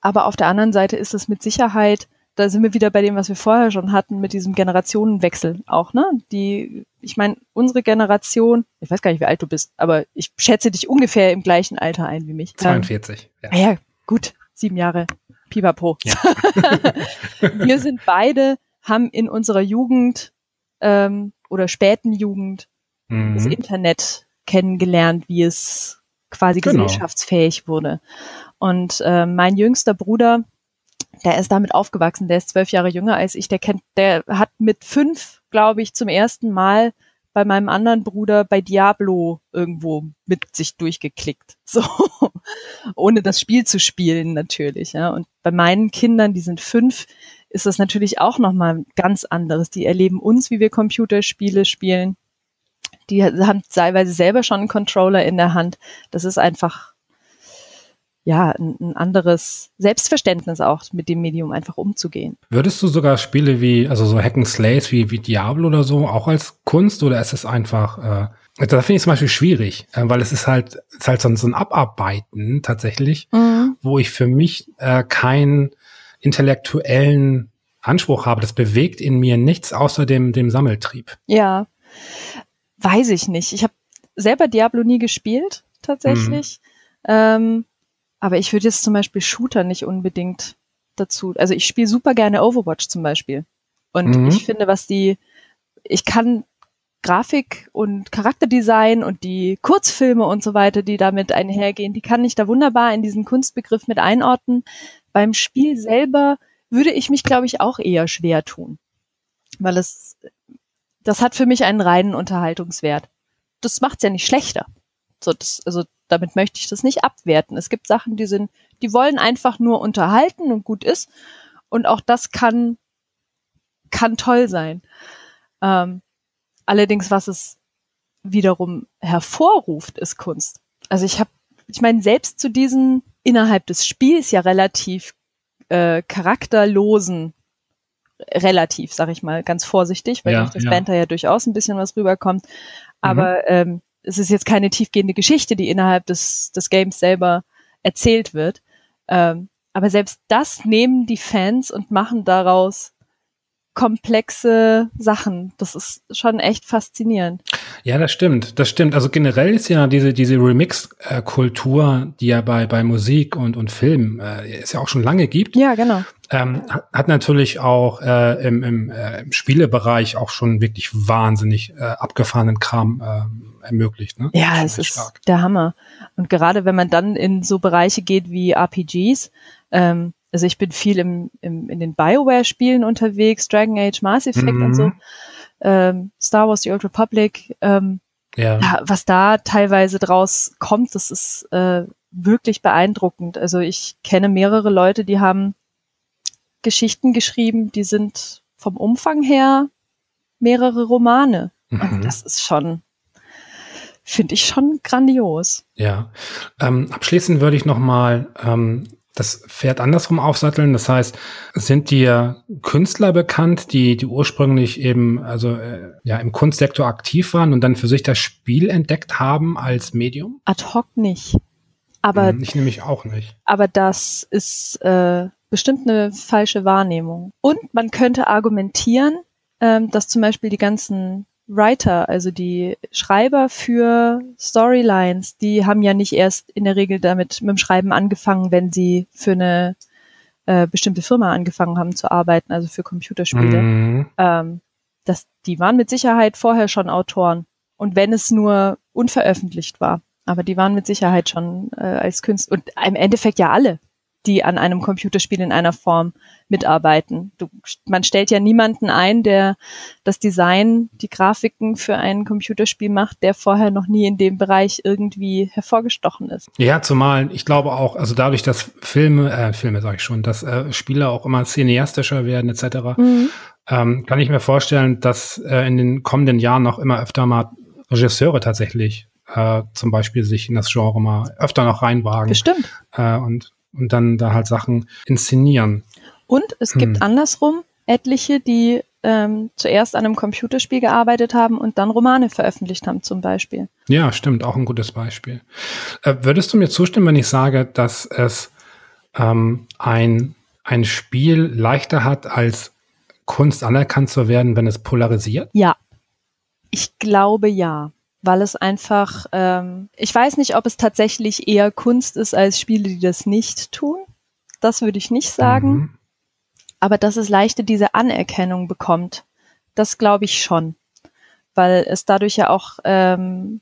aber auf der anderen Seite ist es mit Sicherheit, da sind wir wieder bei dem, was wir vorher schon hatten, mit diesem Generationenwechsel auch, ne? Die, ich meine, unsere Generation, ich weiß gar nicht, wie alt du bist, aber ich schätze dich ungefähr im gleichen Alter ein wie mich. Ähm, 42. Ja. ah ja, gut, sieben Jahre, pipapo. Ja. wir sind beide, haben in unserer Jugend ähm, oder späten Jugend das Mhm. Internet kennengelernt, wie es quasi Genau. gesellschaftsfähig wurde. Und äh, mein jüngster Bruder, der ist damit aufgewachsen, der ist zwölf Jahre jünger als ich, der kennt, der hat mit fünf, glaube ich, zum ersten Mal bei meinem anderen Bruder bei Diablo irgendwo mit sich durchgeklickt. So. Ohne das Spiel zu spielen, natürlich, ja. Und bei meinen Kindern, die sind fünf, ist das natürlich auch nochmal ganz anderes. Die erleben uns, wie wir Computerspiele spielen. Die haben teilweise selber schon einen Controller in der Hand. Das ist einfach, ja, ein, ein anderes Selbstverständnis auch, mit dem Medium einfach umzugehen. Würdest du sogar Spiele wie, also so Hack and Slays wie, wie Diablo oder so, auch als Kunst oder ist es einfach, äh, da finde ich zum Beispiel schwierig, äh, weil es ist halt, es ist halt so ein, so ein Abarbeiten tatsächlich, wo ich für mich äh, keinen intellektuellen Anspruch habe. Das bewegt in mir nichts außer dem, dem Sammeltrieb. Ja, weiß ich nicht. Ich habe selber Diablo nie gespielt, tatsächlich. Ähm, aber ich würde jetzt zum Beispiel Shooter nicht unbedingt dazu. Also ich spiele super gerne Overwatch zum Beispiel. Und Mhm. ich finde, was die, ich kann Grafik und Charakterdesign und die Kurzfilme und so weiter, die damit einhergehen, die kann ich da wunderbar in diesen Kunstbegriff mit einordnen. Beim Spiel selber würde ich mich, glaube ich, auch eher schwer tun. Weil es, das hat für mich einen reinen Unterhaltungswert. Das macht's ja nicht schlechter. So, das, also damit möchte ich das nicht abwerten. Es gibt Sachen, die sind, die wollen einfach nur unterhalten und gut ist. Und auch das kann, kann toll sein. Ähm, allerdings, was es wiederum hervorruft, ist Kunst. Also ich habe, ich meine, selbst zu diesen innerhalb des Spiels ja relativ äh, charakterlosen, relativ, sag ich mal, ganz vorsichtig, weil Ja, durch das ja. Banter ja durchaus ein bisschen was rüberkommt. Aber ähm, es ist jetzt keine tiefgehende Geschichte, die innerhalb des, des Games selber erzählt wird. Ähm, aber selbst das nehmen die Fans und machen daraus komplexe Sachen. Das ist schon echt faszinierend. Ja, das stimmt, das stimmt. Also generell ist ja diese, diese Remix-Kultur, die ja bei, bei Musik und, und Film äh, es ja auch schon lange gibt, Ja, genau. ähm, hat- natürlich auch äh, im, im, äh, im Spielebereich auch schon wirklich wahnsinnig äh, abgefahrenen Kram äh, ermöglicht. Ne? Ja, es ist der Hammer. Und gerade wenn man dann in so Bereiche geht wie RPGs, ähm, also ich bin viel im, im, in den Bioware-Spielen unterwegs, Dragon Age, Mass Effect Mhm. und so, ähm, Star Wars, The Old Republic, ähm, Ja. ja, was da teilweise draus kommt, das ist äh, wirklich beeindruckend. Also ich kenne mehrere Leute, die haben Geschichten geschrieben, die sind vom Umfang her mehrere Romane. Und Mhm. das ist schon, finde ich schon grandios. Ja. Ähm, abschließend würde ich noch mal ähm, das Pferd andersrum aufsatteln. Das heißt, sind dir Künstler bekannt, die, die ursprünglich eben also äh, ja im Kunstsektor aktiv waren und dann für sich das Spiel entdeckt haben als Medium? Ad hoc nicht. Aber, Hm, ich nämlich auch nicht. aber das ist äh, bestimmt eine falsche Wahrnehmung. Und man könnte argumentieren, ähm, dass zum Beispiel die ganzen Writer, also die Schreiber für Storylines, die haben ja nicht erst in der Regel damit mit dem Schreiben angefangen, wenn sie für eine äh, bestimmte Firma angefangen haben zu arbeiten, also für Computerspiele. Mhm. ähm, das, die waren mit Sicherheit vorher schon Autoren. Und wenn es nur unveröffentlicht war. Aber die waren mit Sicherheit schon äh, als Künstler. Und im Endeffekt ja alle, die an einem Computerspiel in einer Form mitarbeiten. Du, man stellt ja niemanden ein, der das Design, die Grafiken für ein Computerspiel macht, der vorher noch nie in dem Bereich irgendwie hervorgestochen ist. Ja, zumal ich glaube auch, also dadurch, dass Filme, äh, Filme sage ich schon, dass äh, Spiele auch immer cineastischer werden etc., ähm, kann ich mir vorstellen, dass äh, in den kommenden Jahren noch immer öfter mal Regisseure tatsächlich äh, zum Beispiel sich in das Genre mal öfter noch reinwagen Bestimmt. äh, und, und dann da halt Sachen inszenieren. Und es gibt Hm. andersrum etliche, die ähm, zuerst an einem Computerspiel gearbeitet haben und dann Romane veröffentlicht haben zum Beispiel. Ja, stimmt, auch ein gutes Beispiel. Äh, würdest du mir zustimmen, wenn ich sage, dass es ähm, ein, ein Spiel leichter hat, als Kunst anerkannt zu werden, wenn es polarisiert? Ja, ich glaube ja, weil es einfach, ähm, ich weiß nicht, ob es tatsächlich eher Kunst ist als Spiele, die das nicht tun. Das würde ich nicht sagen. Mhm. Aber dass es leichter diese Anerkennung bekommt, das glaube ich schon. Weil es dadurch ja auch ähm,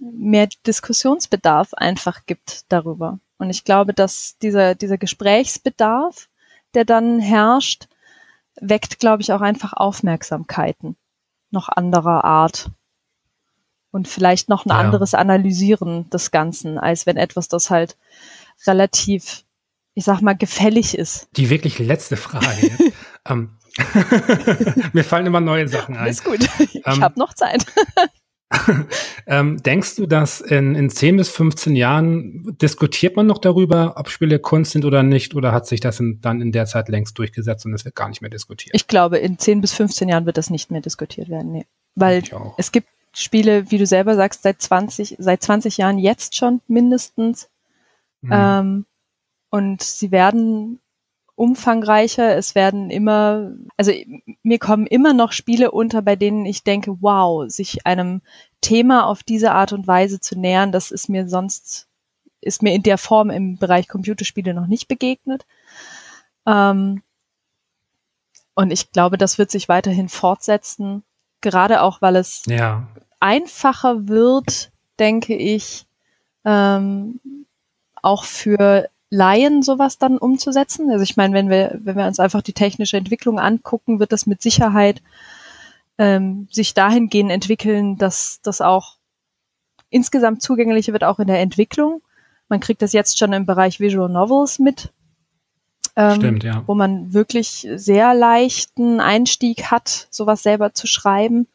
mehr Diskussionsbedarf einfach gibt darüber. Und ich glaube, dass dieser, dieser Gesprächsbedarf, der dann herrscht, weckt, glaube ich, auch einfach Aufmerksamkeiten noch anderer Art. Und vielleicht noch ein ja. anderes Analysieren des Ganzen, als wenn etwas, das halt relativ, ich sag mal, gefällig ist. Die wirklich letzte Frage. ähm, mir fallen immer neue Sachen ein. Ist gut. Ich ähm, habe noch Zeit. ähm, denkst du, dass in, in 10 bis 15 Jahren diskutiert man noch darüber, ob Spiele Kunst sind oder nicht, oder hat sich das in, dann in der Zeit längst durchgesetzt und es wird gar nicht mehr diskutiert? Ich glaube, in 10 bis 15 Jahren wird das nicht mehr diskutiert werden, nee. Weil es gibt Spiele, wie du selber sagst, seit 20, seit 20 Jahren jetzt schon mindestens. Mhm. Ähm, und sie werden umfangreicher. Es werden immer, also mir kommen immer noch Spiele unter, bei denen ich denke, wow, sich einem Thema auf diese Art und Weise zu nähern, das ist mir sonst, ist mir in der Form im Bereich Computerspiele noch nicht begegnet. Ähm, und ich glaube, das wird sich weiterhin fortsetzen, gerade auch, weil es ja. einfacher wird, denke ich, ähm, auch für Laien sowas dann umzusetzen. Also ich meine, wenn wir, wenn wir uns einfach die technische Entwicklung angucken, wird das mit Sicherheit ähm, sich dahingehend entwickeln, dass das auch insgesamt zugänglicher wird, auch in der Entwicklung. Man kriegt das jetzt schon im Bereich Visual Novels mit, ähm, Stimmt, ja. wo man wirklich sehr leichten Einstieg hat, sowas selber zu schreiben.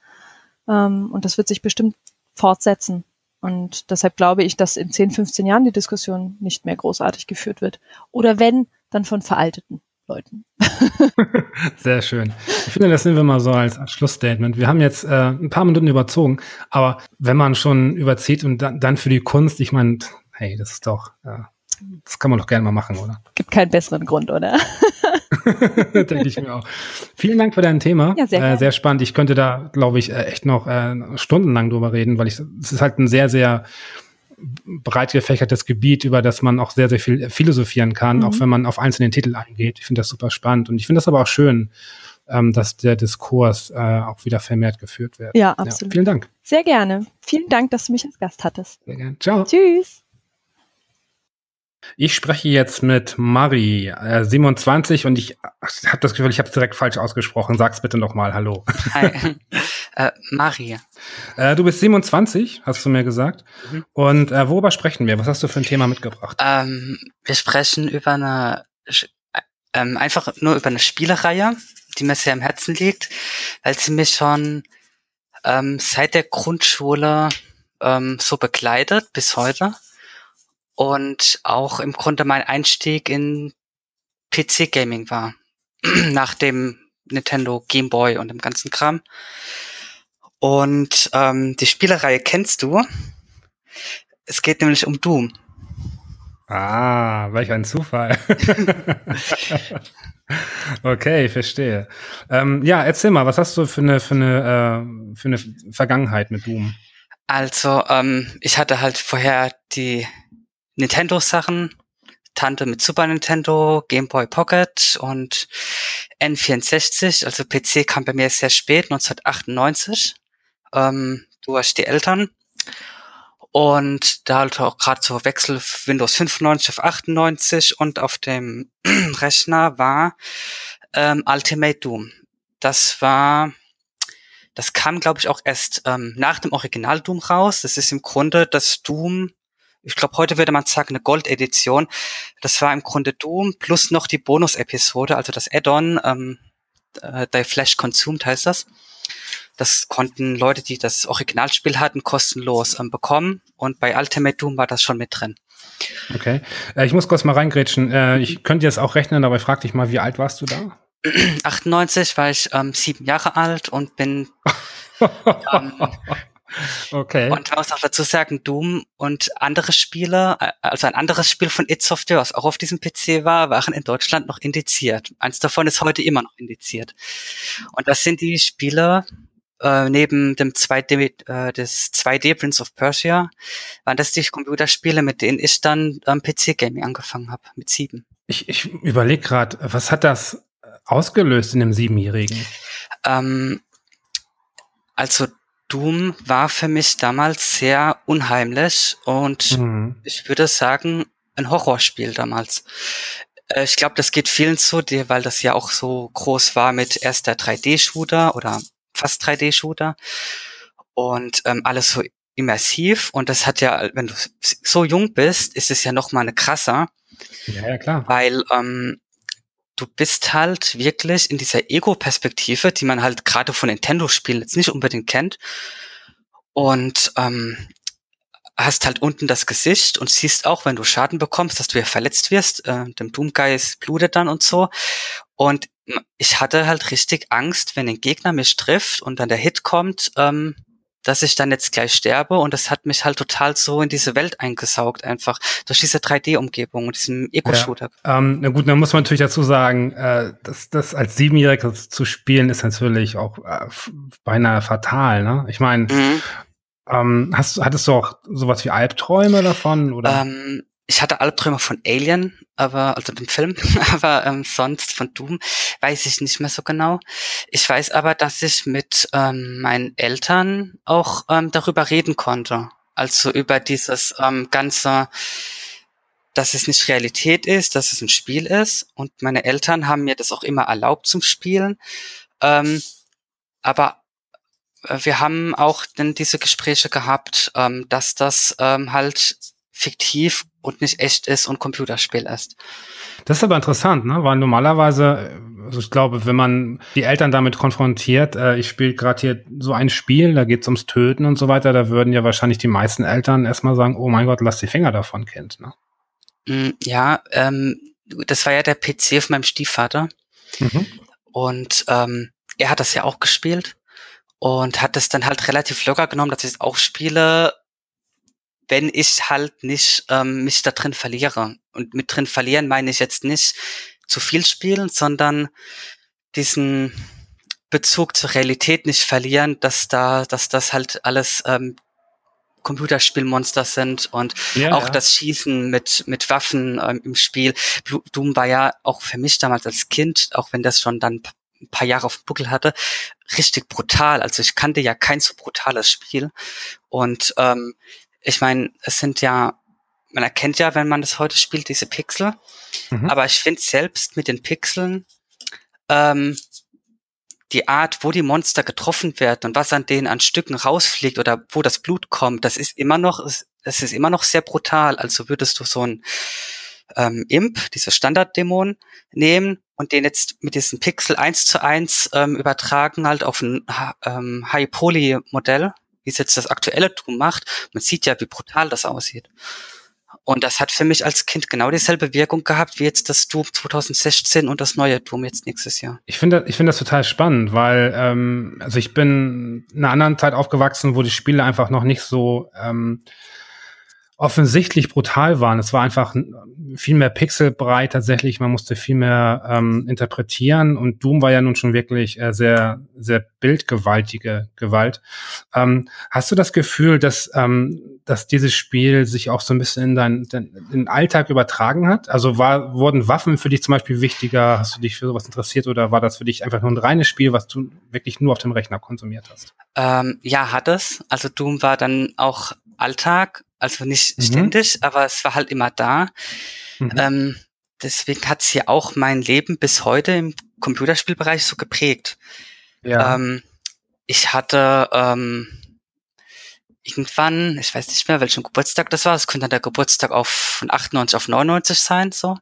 Ähm, und das wird sich bestimmt fortsetzen. Und deshalb glaube ich, dass in 10, 15 Jahren die Diskussion nicht mehr großartig geführt wird. Oder wenn, dann von veralteten Leuten. Sehr schön. Ich finde, das nehmen wir mal so als, als Schlussstatement. Wir haben jetzt äh, ein paar Minuten überzogen, aber wenn man schon überzieht und dann, dann für die Kunst, ich meine, hey, das ist doch, äh, das kann man doch gerne mal machen, oder? Gibt keinen besseren Grund, oder? Denke ich mir auch. Vielen Dank für dein Thema. Ja, sehr, äh, sehr spannend. Ich könnte da, glaube ich, äh, echt noch äh, stundenlang drüber reden, weil ich, es ist halt ein sehr, sehr breit gefächertes Gebiet, über das man auch sehr, sehr viel philosophieren kann, mhm. auch wenn man auf einzelne Titel eingeht. Ich finde das super spannend und ich finde das aber auch schön, ähm, dass der Diskurs äh, auch wieder vermehrt geführt wird. Ja, absolut. Ja, vielen Dank. Sehr gerne. Vielen Dank, dass du mich als Gast hattest. Sehr gerne. Ciao. Tschüss. Ich spreche jetzt mit Mari, äh, 27 und ich habe das Gefühl, ich habe es direkt falsch ausgesprochen. Sag's bitte nochmal, hallo. Hi, äh, Mari. Äh, du bist 27, hast du mir gesagt. Mhm. Und äh, worüber sprechen wir? Was hast du für ein Thema mitgebracht? Ähm, wir sprechen über eine, äh, ähm, einfach nur über eine Spielereihe, die mir sehr am Herzen liegt, weil sie mich schon ähm, seit der Grundschule ähm, so begleitet bis heute und auch im Grunde mein Einstieg in PC-Gaming war. Nach dem Nintendo Game Boy und dem ganzen Kram. Und ähm, die Spielereihe kennst du. Es geht nämlich um Doom. Ah, welch ein Zufall. okay, verstehe. Ähm, ja, erzähl mal, was hast du für eine, für eine, äh, für eine Vergangenheit mit Doom? Also, ähm, ich hatte halt vorher die Nintendo-Sachen. Tante mit Super Nintendo, Game Boy Pocket und N64. Also PC kam bei mir sehr spät, 1998. Ähm, du hast die Eltern. Und da halt auch gerade so Wechsel Windows 95 auf 98 und auf dem Rechner war ähm, Ultimate Doom. Das war, das kam glaube ich auch erst ähm, nach dem Original Doom raus. Das ist im Grunde das Doom ich glaube, heute würde man sagen, eine Gold-Edition. Das war im Grunde Doom plus noch die Bonus-Episode, also das Add-on, ähm, äh, Die Flash Consumed heißt das. Das konnten Leute, die das Originalspiel hatten, kostenlos ähm, bekommen. Und bei Ultimate Doom war das schon mit drin. Okay. Äh, ich muss kurz mal reingrätschen. Äh, ich könnte jetzt auch rechnen, aber ich frag dich mal, wie alt warst du da? 98 war ich ähm, sieben Jahre alt und bin ähm, okay. Und man muss auch dazu sagen, Doom und andere Spiele, äh, also ein anderes Spiel von It Software, was auch auf diesem PC war, waren in Deutschland noch indiziert. Eins davon ist heute immer noch indiziert. Und das sind die Spiele, äh, neben dem 2D, äh, des 2D Prince of Persia, waren das die Computerspiele, mit denen ich dann ähm, PC-Gaming angefangen habe, mit sieben. Ich, ich überlege gerade, was hat das ausgelöst in dem Siebenjährigen? Ähm, also Doom war für mich damals sehr unheimlich und mhm. ich würde sagen, ein Horrorspiel damals. Äh, ich glaube, das geht vielen so, weil das ja auch so groß war mit erster 3D-Shooter oder fast 3D-Shooter und ähm, alles so immersiv und das hat ja, wenn du so jung bist, ist es ja noch mal eine krasser. Ja, ja, klar. Weil ähm, du bist halt wirklich in dieser Ego-Perspektive, die man halt gerade von Nintendo-Spielen jetzt nicht unbedingt kennt. Und ähm, hast halt unten das Gesicht und siehst auch, wenn du Schaden bekommst, dass du ja verletzt wirst. Äh, dem Doomgeist blutet dann und so. Und ich hatte halt richtig Angst, wenn ein Gegner mich trifft und dann der Hit kommt, ähm, dass ich dann jetzt gleich sterbe und das hat mich halt total so in diese Welt eingesaugt, einfach durch diese 3D-Umgebung und diesen Eco-Shooter. Ja. Ähm, na gut, dann muss man natürlich dazu sagen, äh, dass das als Siebenjähriger zu spielen ist natürlich auch äh, beinahe fatal. Ne? Ich meine, mhm. ähm, hast, hattest du auch sowas wie Albträume davon? Oder? Ähm, ich hatte Albträume von Alien, aber also dem Film, aber ähm, sonst von Doom weiß ich nicht mehr so genau. Ich weiß aber, dass ich mit ähm, meinen Eltern auch ähm, darüber reden konnte. Also über dieses ähm, ganze, dass es nicht Realität ist, dass es ein Spiel ist. Und meine Eltern haben mir das auch immer erlaubt zum Spielen. Ähm, aber äh, wir haben auch dann diese Gespräche gehabt, ähm, dass das ähm, halt fiktiv und nicht echt ist und Computerspiel ist. Das ist aber interessant, ne? Weil normalerweise, also ich glaube, wenn man die Eltern damit konfrontiert, äh, ich spiele gerade hier so ein Spiel, da geht's ums Töten und so weiter, da würden ja wahrscheinlich die meisten Eltern erstmal sagen, oh mein Gott, lass die Finger davon, Kind. Ne? Mm, ja, ähm, das war ja der PC von meinem Stiefvater. Mhm. Und ähm, er hat das ja auch gespielt und hat es dann halt relativ locker genommen, dass ich es auch spiele wenn ich halt nicht ähm, mich da drin verliere. Und mit drin verlieren meine ich jetzt nicht zu viel spielen, sondern diesen Bezug zur Realität nicht verlieren, dass da, dass das halt alles ähm, Computerspielmonster sind und ja, auch ja. das Schießen mit, mit Waffen ähm, im Spiel. Doom war ja auch für mich damals als Kind, auch wenn das schon dann ein paar Jahre auf dem Buckel hatte, richtig brutal. Also ich kannte ja kein so brutales Spiel. Und ähm, ich meine, es sind ja, man erkennt ja, wenn man das heute spielt, diese Pixel. Mhm. Aber ich finde selbst mit den Pixeln, ähm, die Art, wo die Monster getroffen werden und was an denen an Stücken rausfliegt oder wo das Blut kommt, das ist immer noch, das ist immer noch sehr brutal. Also würdest du so ein ähm, Imp, diese Standarddämon, nehmen und den jetzt mit diesem Pixel eins zu eins ähm, übertragen halt auf ein ähm, High-Poly-Modell, wie es jetzt das aktuelle Doom macht. Man sieht ja, wie brutal das aussieht. Und das hat für mich als Kind genau dieselbe Wirkung gehabt wie jetzt das Doom 2016 und das neue Doom jetzt nächstes Jahr. Ich finde ich finde das total spannend, weil ähm, also ich bin in einer anderen Zeit aufgewachsen, wo die Spiele einfach noch nicht so ähm, offensichtlich brutal waren. Es war einfach viel mehr pixelbreit tatsächlich. Man musste viel mehr ähm, interpretieren und Doom war ja nun schon wirklich äh, sehr, sehr bildgewaltige Gewalt. Ähm, hast du das Gefühl, dass, ähm, dass dieses Spiel sich auch so ein bisschen in deinen dein, Alltag übertragen hat? Also war, wurden Waffen für dich zum Beispiel wichtiger? Hast du dich für sowas interessiert oder war das für dich einfach nur ein reines Spiel, was du wirklich nur auf dem Rechner konsumiert hast? Ähm, ja, hat es. Also Doom war dann auch Alltag also nicht mhm. ständig, aber es war halt immer da. Mhm. Ähm, deswegen hat es ja auch mein Leben bis heute im Computerspielbereich so geprägt. Ja. Ähm, ich hatte ähm, irgendwann, ich weiß nicht mehr, welchen Geburtstag das war, es könnte dann der Geburtstag auf von 98 auf 99 sein, so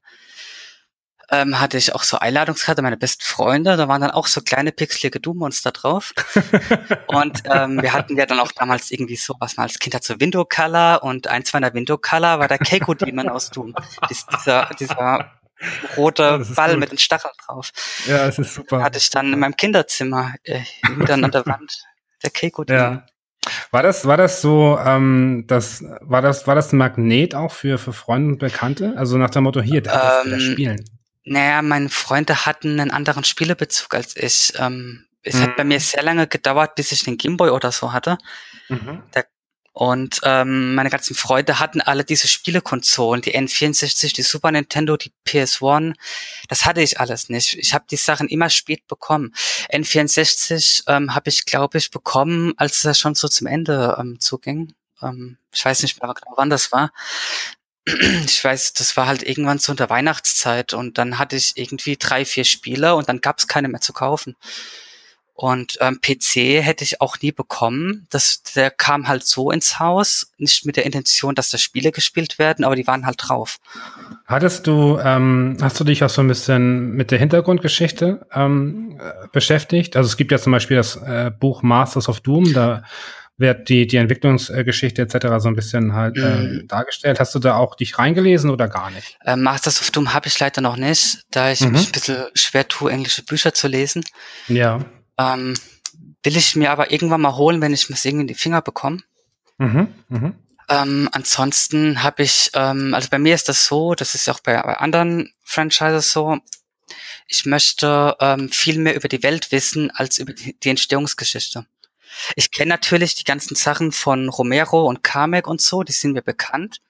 ähm, hatte ich auch so Einladungskarte meine besten Freunde. Da waren dann auch so kleine pixelige Doom-Monster drauf. und ähm, wir hatten ja dann auch damals irgendwie so, was man als Kind hat, so Window Color und eins meiner Window Color war der Keiko Demon aus Doom. Dies, dieser, dieser roter Ball gut. mit den Stacheln drauf. Ja, es ist super. Hatte ich dann in meinem Kinderzimmer äh, dann an der Wand. Der Keiko. Ja. War das, war das so, ähm, das, war das, war das ein Magnet auch für, für Freunde und Bekannte? Also nach dem Motto, hier, da ähm, spielen. Naja, meine Freunde hatten einen anderen Spielebezug als ich. Ähm, es mhm. hat bei mir sehr lange gedauert, bis ich den Gameboy oder so hatte. Mhm. Da und ähm, meine ganzen Freunde hatten alle diese Spielekonsolen, die N64, die Super Nintendo, die PS1. Das hatte ich alles nicht. Ich habe die Sachen immer spät bekommen. N64 ähm, habe ich, glaube ich, bekommen, als es schon so zum Ende ähm, zuging. Ähm, ich weiß nicht mehr genau, wann das war. Ich weiß, das war halt irgendwann so in der Weihnachtszeit und dann hatte ich irgendwie drei, vier Spiele und dann gab es keine mehr zu kaufen. Und ähm, PC hätte ich auch nie bekommen. Das, der kam halt so ins Haus, nicht mit der Intention, dass da Spiele gespielt werden, aber die waren halt drauf. Hattest du, ähm, hast du dich auch so ein bisschen mit der Hintergrundgeschichte ähm, äh, beschäftigt? Also es gibt ja zum Beispiel das äh, Buch Masters of Doom, da wird die, die Entwicklungsgeschichte etc. so ein bisschen halt äh, mhm. dargestellt. Hast du da auch dich reingelesen oder gar nicht? Äh, Masters of Doom habe ich leider noch nicht, da ich mhm. mich ein bisschen schwer tue, englische Bücher zu lesen. Ja. Ähm, will ich mir aber irgendwann mal holen, wenn ich es irgendwie in die Finger bekomme. Mhm, mh. ähm, ansonsten habe ich, ähm, also bei mir ist das so, das ist auch bei, bei anderen Franchises so, ich möchte ähm, viel mehr über die Welt wissen als über die, die Entstehungsgeschichte. Ich kenne natürlich die ganzen Sachen von Romero und Kamek und so, die sind mir bekannt.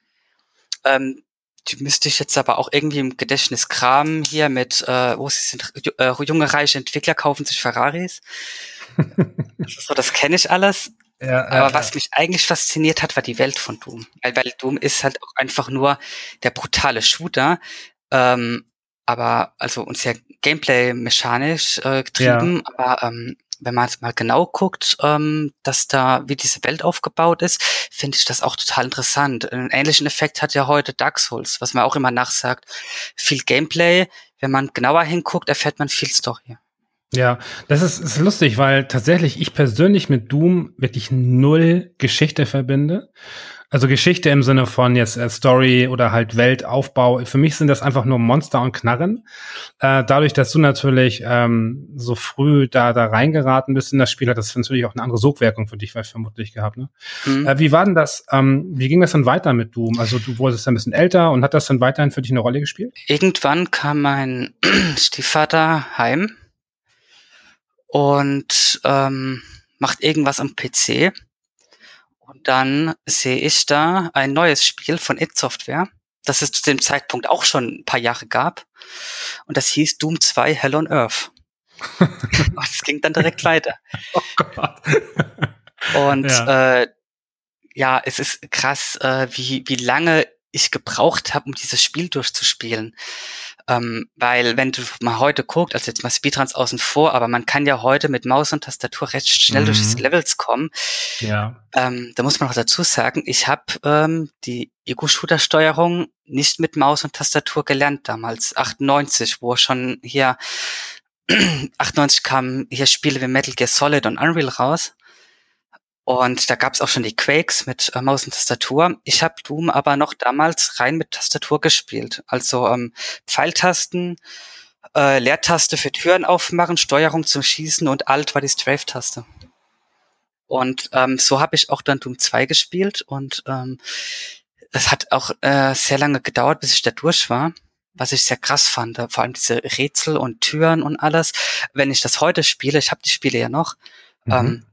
Ähm, die müsste ich jetzt aber auch irgendwie im Gedächtnis kramen hier mit, äh, wo sie sind, äh, junge reiche Entwickler kaufen sich Ferraris. das, so, das kenne ich alles. Ja, aber ja, was mich eigentlich fasziniert hat, war die Welt von Doom. Weil, weil Doom ist halt auch einfach nur der brutale Shooter, ähm, aber also und sehr Gameplay-mechanisch äh, getrieben, ja. aber ähm, wenn man mal genau guckt, ähm, dass da, wie diese Welt aufgebaut ist, finde ich das auch total interessant. Einen ähnlichen Effekt hat ja heute Dark Souls, was man auch immer nachsagt. Viel Gameplay, wenn man genauer hinguckt, erfährt man viel Story. Ja, das ist, ist lustig, weil tatsächlich ich persönlich mit Doom wirklich null Geschichte verbinde. Also Geschichte im Sinne von jetzt äh, Story oder halt Weltaufbau. Für mich sind das einfach nur Monster und Knarren. Äh, dadurch, dass du natürlich ähm, so früh da da reingeraten bist in das Spiel, hat das natürlich auch eine andere Sogwirkung für dich vermutlich gehabt. Ne? Mhm. Äh, wie war denn das? Ähm, wie ging das dann weiter mit Doom? Also du wurdest ein bisschen älter und hat das dann weiterhin für dich eine Rolle gespielt? Irgendwann kam mein Stiefvater heim und ähm, macht irgendwas am PC dann sehe ich da ein neues Spiel von It Software, das es zu dem Zeitpunkt auch schon ein paar Jahre gab. Und das hieß Doom 2 Hell on Earth. das ging dann direkt weiter. Oh Gott. Und ja. Äh, ja, es ist krass, äh, wie, wie lange ich gebraucht habe, um dieses Spiel durchzuspielen. Ähm, weil wenn du mal heute guckst, also jetzt mal Speedruns außen vor, aber man kann ja heute mit Maus und Tastatur recht schnell mhm. durch Levels kommen. Ja. Ähm, da muss man auch dazu sagen, ich habe ähm, die Ego-Shooter-Steuerung nicht mit Maus und Tastatur gelernt damals, 98, wo schon hier 98 kamen hier Spiele wie Metal Gear Solid und Unreal raus. Und da gab es auch schon die Quakes mit äh, Maus und Tastatur. Ich habe Doom aber noch damals rein mit Tastatur gespielt. Also ähm, Pfeiltasten, äh, Leertaste für Türen aufmachen, Steuerung zum Schießen und Alt war die Strafe-Taste. Und ähm, so habe ich auch dann Doom 2 gespielt und ähm, es hat auch äh, sehr lange gedauert, bis ich da durch war was ich sehr krass fand, vor allem diese Rätsel und Türen und alles. Wenn ich das heute spiele, ich habe die Spiele ja noch, mhm. ähm,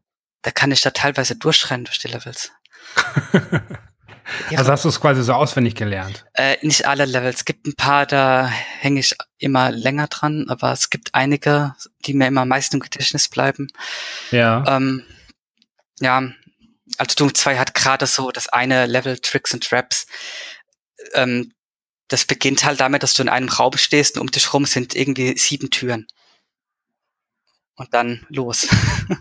da kann ich da teilweise durchrennen durch die Levels. also hast du es quasi so auswendig gelernt? Äh, nicht alle Levels. Es gibt ein paar, da hänge ich immer länger dran, aber es gibt einige, die mir immer am meisten im Gedächtnis bleiben. Ja. Ähm, ja, also Doom 2 hat gerade so das eine Level Tricks and Traps. Ähm, das beginnt halt damit, dass du in einem Raum stehst und um dich rum sind irgendwie sieben Türen und dann los.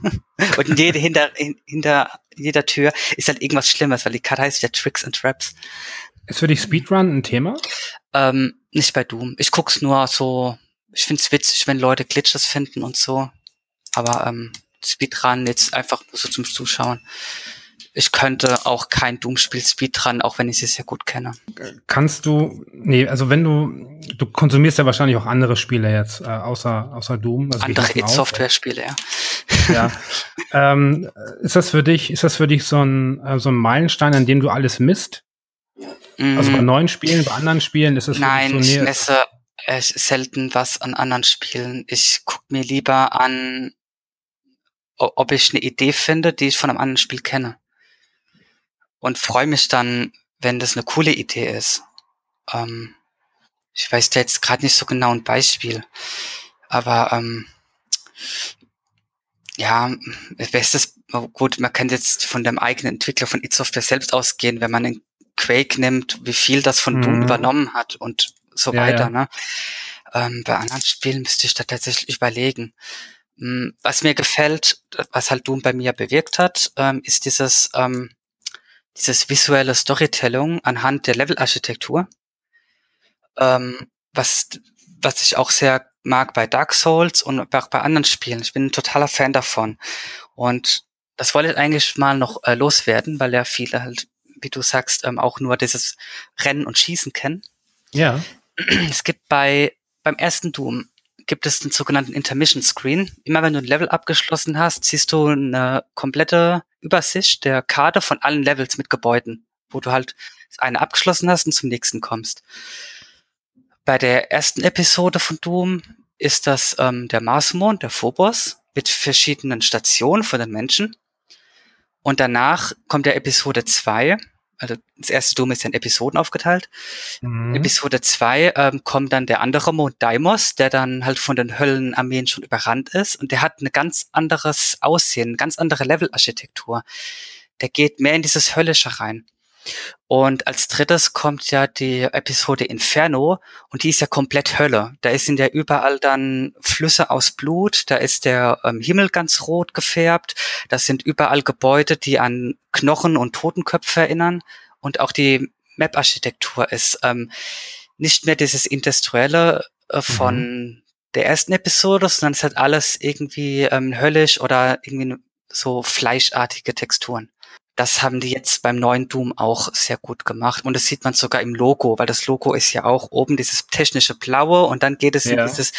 und jede, hinter, hinter jeder Tür ist halt irgendwas Schlimmes, weil die Karte heißt ja Tricks and Traps. Ist für dich Speedrun ein Thema? Ähm, nicht bei Doom. Ich guck's nur so, ich find's witzig, wenn Leute Glitches finden und so. Aber ähm, Speedrun jetzt einfach nur so zum Zuschauen. Ich könnte auch kein Doom-Spiel Speedrun, auch wenn ich sie sehr gut kenne. Kannst du, nee, also wenn du, du konsumierst ja wahrscheinlich auch andere Spiele jetzt, äh, außer, außer Doom. Also andere It-Software-Spiele, ja. Ja. ähm, ist das für dich, ist das für dich so ein, äh, so ein Meilenstein, an dem du alles misst? Also bei mm. neuen Spielen, bei anderen Spielen ist es Nein, so ich messe äh, selten was an anderen Spielen. Ich gucke mir lieber an, ob ich eine Idee finde, die ich von einem anderen Spiel kenne. Und freue mich dann, wenn das eine coole Idee ist. Ähm, ich weiß da jetzt gerade nicht so genau ein Beispiel. Aber ähm, ja, bestes, gut, man kann jetzt von dem eigenen Entwickler von It Software selbst ausgehen, wenn man einen Quake nimmt, wie viel das von mhm. Doom übernommen hat und so ja, weiter. Ja. Ne? Ähm, bei anderen Spielen müsste ich da tatsächlich überlegen. Hm, was mir gefällt, was halt Doom bei mir bewirkt hat, ähm, ist dieses, ähm, dieses visuelle Storytelling anhand der Levelarchitektur. Ähm, was, was ich auch sehr mag bei Dark Souls und auch bei anderen Spielen. Ich bin ein totaler Fan davon. Und das wollte ich eigentlich mal noch äh, loswerden, weil ja viele halt, wie du sagst, ähm, auch nur dieses Rennen und Schießen kennen. Ja. Es gibt bei, beim ersten Doom gibt es den sogenannten Intermission Screen. Immer wenn du ein Level abgeschlossen hast, siehst du eine komplette Übersicht der Karte von allen Levels mit Gebäuden, wo du halt eine abgeschlossen hast und zum nächsten kommst. Bei der ersten Episode von Doom ist das ähm, der Marsmond, der Phobos, mit verschiedenen Stationen von den Menschen. Und danach kommt der Episode 2, also das erste Doom ist ja in Episoden aufgeteilt. Mhm. Episode 2 ähm, kommt dann der andere Mond Daimos, der dann halt von den Höllenarmeen schon überrannt ist und der hat ein ganz anderes Aussehen, eine ganz andere Levelarchitektur. Der geht mehr in dieses Höllische rein. Und als drittes kommt ja die Episode Inferno und die ist ja komplett Hölle. Da sind ja überall dann Flüsse aus Blut, da ist der ähm, Himmel ganz rot gefärbt, das sind überall Gebäude, die an Knochen und Totenköpfe erinnern und auch die Map-Architektur ist ähm, nicht mehr dieses Industrielle äh, von mhm. der ersten Episode, sondern es hat alles irgendwie ähm, höllisch oder irgendwie so fleischartige Texturen. Das haben die jetzt beim neuen Doom auch sehr gut gemacht. Und das sieht man sogar im Logo, weil das Logo ist ja auch oben dieses technische Blaue und dann geht es ja. in dieses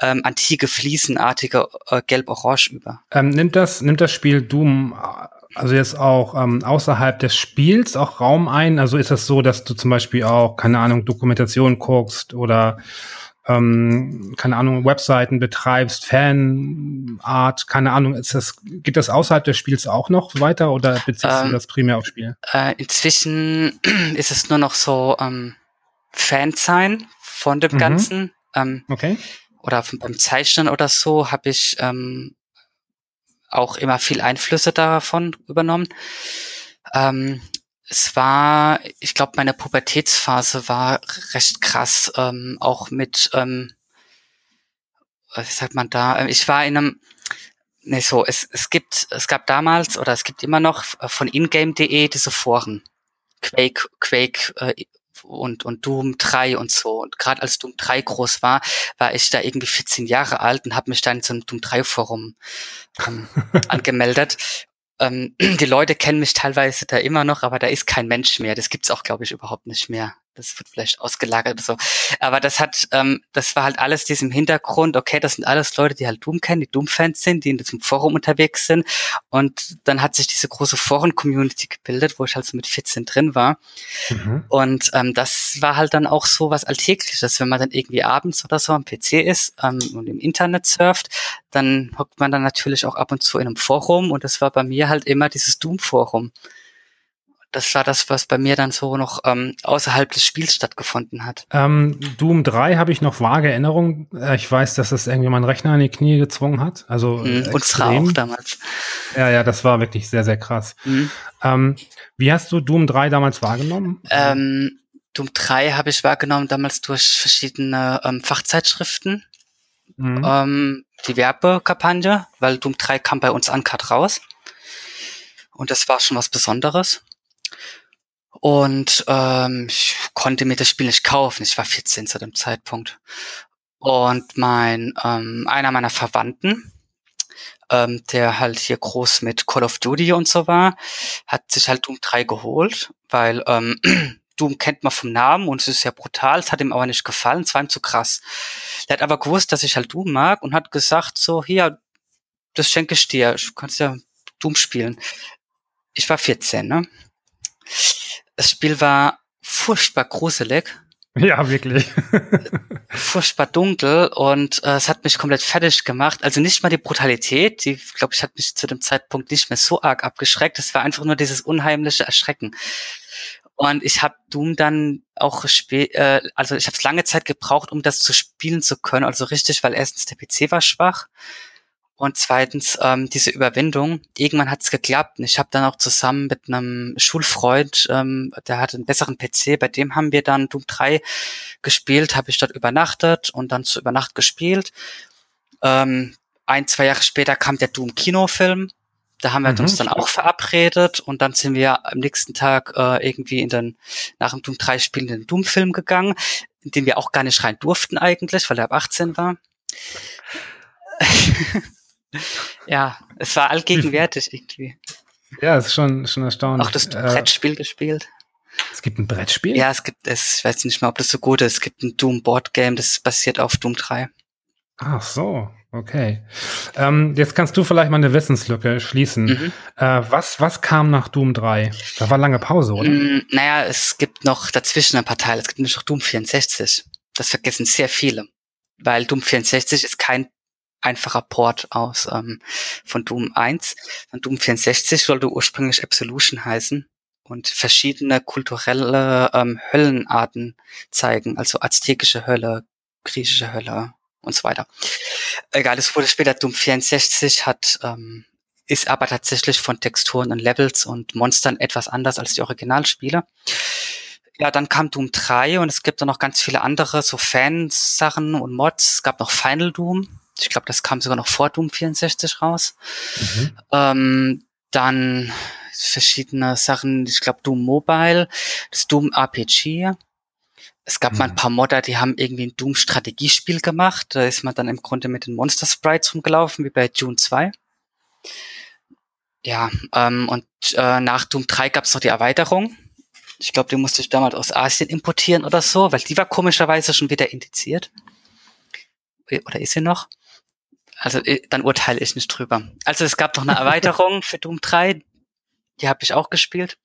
ähm, antike Fliesenartige äh, Gelb-Orange über. Ähm, nimmt, das, nimmt das Spiel Doom also jetzt auch ähm, außerhalb des Spiels auch Raum ein? Also ist das so, dass du zum Beispiel auch, keine Ahnung, Dokumentation guckst oder ähm, keine Ahnung, Webseiten betreibst, Fanart, keine Ahnung, ist das, geht das außerhalb des Spiels auch noch weiter oder beziehst ähm, du das primär auf Spiel? Äh, inzwischen ist es nur noch so ähm, Fan sein von dem mhm. Ganzen. Ähm, okay. Oder beim Zeichnen oder so habe ich ähm, auch immer viel Einflüsse davon übernommen. Ähm, es war, ich glaube, meine Pubertätsphase war recht krass, ähm, auch mit, ähm, wie sagt man da, äh, ich war in einem, ne, so, es, es gibt, es gab damals oder es gibt immer noch äh, von ingame.de diese Foren. Quake, Quake äh, und, und Doom 3 und so. Und gerade als Doom 3 groß war, war ich da irgendwie 14 Jahre alt und habe mich dann einem Doom 3 Forum ähm, angemeldet ähm, die Leute kennen mich teilweise da immer noch, aber da ist kein Mensch mehr. Das gibt's auch, glaube ich, überhaupt nicht mehr. Das wird vielleicht ausgelagert oder so. Aber das hat, ähm, das war halt alles diesem Hintergrund, okay, das sind alles Leute, die halt Doom kennen, die Doom-Fans sind, die in diesem Forum unterwegs sind. Und dann hat sich diese große Foren-Community gebildet, wo ich halt so mit 14 drin war. Mhm. Und ähm, das war halt dann auch so was Alltägliches, wenn man dann irgendwie abends oder so am PC ist ähm, und im Internet surft, dann hockt man dann natürlich auch ab und zu in einem Forum und das war bei mir halt immer dieses Doom-Forum das war das, was bei mir dann so noch ähm, außerhalb des Spiels stattgefunden hat. Ähm, Doom 3 habe ich noch vage Erinnerungen. Äh, ich weiß, dass es irgendwie mein Rechner in die Knie gezwungen hat. Also mhm, unsere auch damals. Ja, ja, das war wirklich sehr, sehr krass. Mhm. Ähm, wie hast du Doom 3 damals wahrgenommen? Ähm, Doom 3 habe ich wahrgenommen damals durch verschiedene ähm, Fachzeitschriften. Mhm. Ähm, die Werbekampagne, weil Doom 3 kam bei uns Uncut raus. Und das war schon was Besonderes. Und ähm, ich konnte mir das Spiel nicht kaufen. Ich war 14 zu dem Zeitpunkt. Und mein ähm, einer meiner Verwandten ähm, der halt hier groß mit Call of Duty und so war, hat sich halt Doom 3 geholt, weil ähm, Doom kennt man vom Namen und es ist ja brutal, es hat ihm aber nicht gefallen, es war ihm zu krass. Er hat aber gewusst, dass ich halt Doom mag und hat gesagt so, hier, das schenke ich dir, du kannst ja Doom spielen. Ich war 14, ne? Das Spiel war furchtbar gruselig. Ja, wirklich. furchtbar dunkel und äh, es hat mich komplett fertig gemacht. Also nicht mal die Brutalität, die, glaube ich, hat mich zu dem Zeitpunkt nicht mehr so arg abgeschreckt. Es war einfach nur dieses unheimliche Erschrecken. Und ich habe Doom dann auch äh, also ich habe es lange Zeit gebraucht, um das zu spielen zu können. Also richtig, weil erstens der PC war schwach und zweitens ähm, diese Überwindung. Irgendwann hat es geklappt. Und ich habe dann auch zusammen mit einem Schulfreund, ähm, der hatte einen besseren PC, bei dem haben wir dann Doom 3 gespielt, habe ich dort übernachtet und dann zu Übernacht gespielt. Ähm, ein, zwei Jahre später kam der Doom Kinofilm da haben wir mhm. uns dann auch verabredet und dann sind wir am nächsten Tag äh, irgendwie in den, nach dem Doom 3 Spiel in den Doom-Film gegangen, in den wir auch gar nicht rein durften eigentlich, weil er ab 18 war. ja, es war allgegenwärtig irgendwie. Ja, es ist schon, schon erstaunlich. Auch das äh, Brettspiel gespielt. Es gibt ein Brettspiel? Ja, es gibt es, ich weiß nicht mal, ob das so gut ist. Es gibt ein Doom Board Game, das basiert auf Doom 3. Ach so, Okay. Ähm, jetzt kannst du vielleicht mal eine Wissenslücke schließen. Mhm. Äh, was, was kam nach Doom 3? Da war lange Pause, oder? Mm, naja, es gibt noch dazwischen ein paar Teile. Es gibt nämlich noch Doom 64. Das vergessen sehr viele. Weil Doom 64 ist kein einfacher Port aus ähm, von Doom 1. Und Doom 64 sollte ursprünglich Absolution heißen und verschiedene kulturelle ähm, Höllenarten zeigen. Also aztekische Hölle, griechische Hölle, und so weiter. Egal, es wurde später Doom 64, hat, ähm, ist aber tatsächlich von Texturen und Levels und Monstern etwas anders als die Originalspiele. Ja, dann kam Doom 3 und es gibt dann noch ganz viele andere so Fansachen und Mods. Es gab noch Final Doom. Ich glaube, das kam sogar noch vor Doom 64 raus. Mhm. Ähm, dann verschiedene Sachen, ich glaube Doom Mobile, das Doom RPG, es gab mhm. mal ein mhm. paar Modder, die haben irgendwie ein Doom-Strategiespiel gemacht. Da ist man dann im Grunde mit den Monster Sprites rumgelaufen, wie bei Dune 2. Ja, ähm, und äh, nach Doom 3 gab es noch die Erweiterung. Ich glaube, die musste ich damals aus Asien importieren oder so, weil die war komischerweise schon wieder indiziert. Oder ist sie noch? Also äh, dann urteile ich nicht drüber. Also es gab noch eine Erweiterung für Doom 3, die habe ich auch gespielt.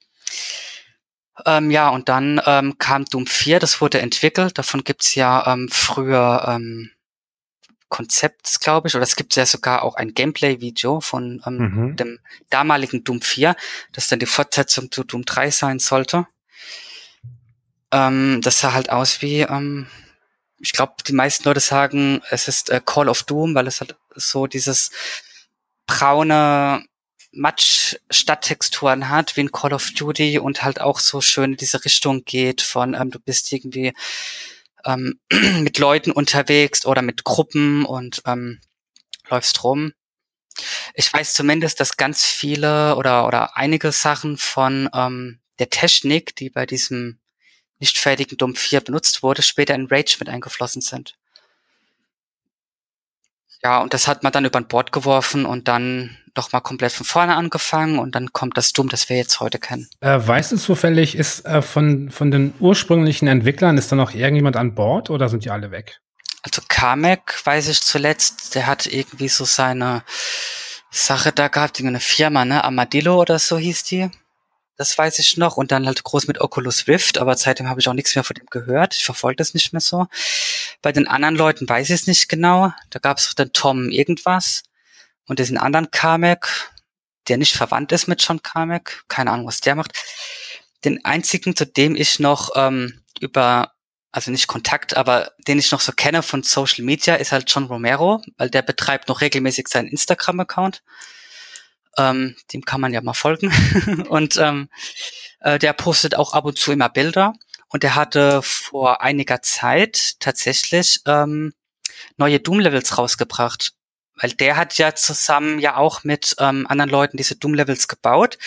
Ähm, ja, und dann ähm, kam Doom 4, das wurde entwickelt. Davon gibt's ja ähm, früher ähm, Konzept, glaube ich, oder es gibt ja sogar auch ein Gameplay-Video von ähm, mhm. dem damaligen Doom 4, das dann die Fortsetzung zu Doom 3 sein sollte. Ähm, das sah halt aus wie, ähm, ich glaube, die meisten Leute sagen, es ist äh, Call of Doom, weil es halt so dieses braune Matsch-Stadttexturen hat, wie in Call of Duty und halt auch so schön in diese Richtung geht von, ähm, du bist irgendwie ähm, mit Leuten unterwegs oder mit Gruppen und ähm, läufst rum. Ich weiß zumindest, dass ganz viele oder, oder einige Sachen von ähm, der Technik, die bei diesem nicht fertigen Dom 4 benutzt wurde, später in Rage mit eingeflossen sind. Ja, und das hat man dann über ein Bord geworfen und dann nochmal komplett von vorne angefangen und dann kommt das Doom, das wir jetzt heute kennen. Äh, weißt du zufällig, ist äh, von, von den ursprünglichen Entwicklern, ist da noch irgendjemand an Bord oder sind die alle weg? Also Kamek, weiß ich zuletzt, der hat irgendwie so seine Sache da gehabt, eine Firma, ne? Armadillo oder so hieß die. Das weiß ich noch. Und dann halt groß mit Oculus Rift, aber seitdem habe ich auch nichts mehr von dem gehört. Ich verfolge das nicht mehr so. Bei den anderen Leuten weiß ich es nicht genau. Da gab es den Tom irgendwas und diesen anderen Kamek, der nicht verwandt ist mit John Kamek. Keine Ahnung, was der macht. Den einzigen, zu dem ich noch ähm, über, also nicht Kontakt, aber den ich noch so kenne von Social Media, ist halt John Romero, weil der betreibt noch regelmäßig seinen Instagram-Account. Ähm, dem kann man ja mal folgen. und ähm, äh, der postet auch ab und zu immer Bilder. Und er hatte vor einiger Zeit tatsächlich ähm, neue Doom-Levels rausgebracht. Weil der hat ja zusammen ja auch mit ähm, anderen Leuten diese Doom-Levels gebaut.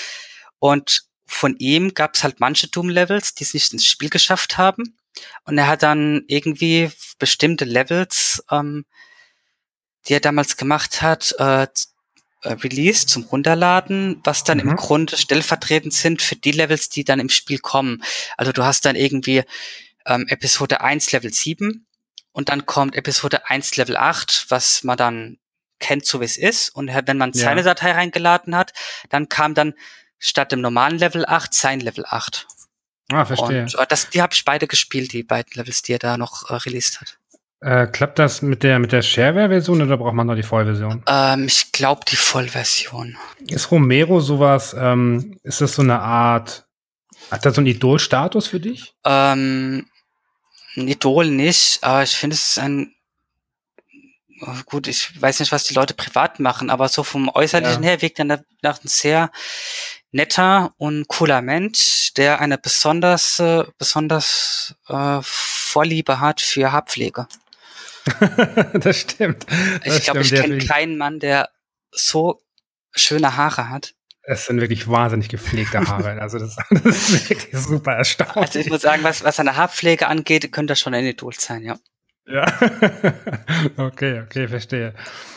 Und von ihm gab es halt manche Doom-Levels, die es nicht ins Spiel geschafft haben. Und er hat dann irgendwie bestimmte Levels, ähm, die er damals gemacht hat, äh, äh, released zum Runterladen, was dann Mhm. im Grunde stellvertretend sind für die Levels, die dann im Spiel kommen. Also du hast dann irgendwie ähm, Episode 1 Level 7 und dann kommt Episode 1 Level 8, was man dann kennt, so wie es ist. Und wenn man Ja. seine Datei reingeladen hat, dann kam dann statt dem normalen Level 8 sein Level 8. Ah, verstehe. Und äh, das, die habe ich beide gespielt, die beiden Levels, die er da noch äh, released hat. Äh, klappt das mit der, mit der Shareware-Version oder braucht man noch die Vollversion? Ähm, ich glaube die Vollversion. Ist Romero sowas, ähm, ist das so eine Art, hat das so einen Idol-Status für dich? Ähm, ein Idol nicht, aber ich finde es ist ein oh, gut, ich weiß nicht, was die Leute privat machen, aber so vom Äußerlichen Ja. her wirkt er nach nach ein sehr netter und cooler Mensch, der eine besonders, äh, besonders äh, Vorliebe hat für Haarpflege. das stimmt. Das ich glaube, ich kenne keinen Mann, der so schöne Haare hat. Es sind wirklich wahnsinnig gepflegte Haare. Also das, das ist wirklich super erstaunlich. Also ich muss sagen, was, was seine Haarpflege angeht, könnte er schon ein Idol sein, ja. Ja. okay, okay, verstehe.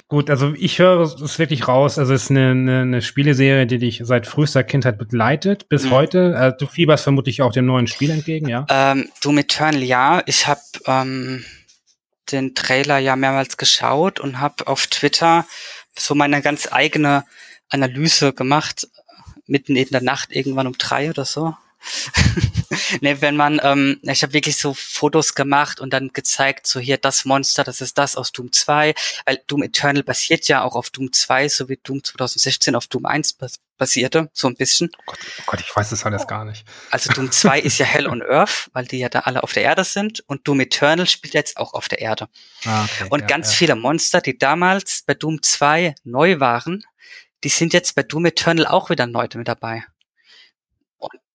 Gut, also ich höre es wirklich raus. Also es ist eine, eine, eine Spieleserie, die dich seit frühester Kindheit begleitet bis Mhm. heute. Äh, du fieberst vermutlich auch dem neuen Spiel entgegen, ja? Ähm, Doom Eternal, ja. Ich habe ähm, den Trailer ja mehrmals geschaut und habe auf Twitter so meine ganz eigene Analyse gemacht, mitten in der Nacht, irgendwann um drei oder so. ne, wenn man, ähm, ich habe wirklich so Fotos gemacht und dann gezeigt, so hier das Monster, das ist das aus Doom 2, weil Doom Eternal basiert ja auch auf Doom 2, so wie Doom 2016 auf Doom 1 bas basierte, so ein bisschen. Oh Gott, ich weiß das alles gar nicht. Also Doom 2 ist ja Hell on Earth, weil die ja da alle auf der Erde sind und Doom Eternal spielt jetzt auch auf der Erde. Ah, okay, Und ja, ganz ja. viele Monster, die damals bei Doom 2 neu waren, die sind jetzt bei Doom Eternal auch wieder neu mit dabei.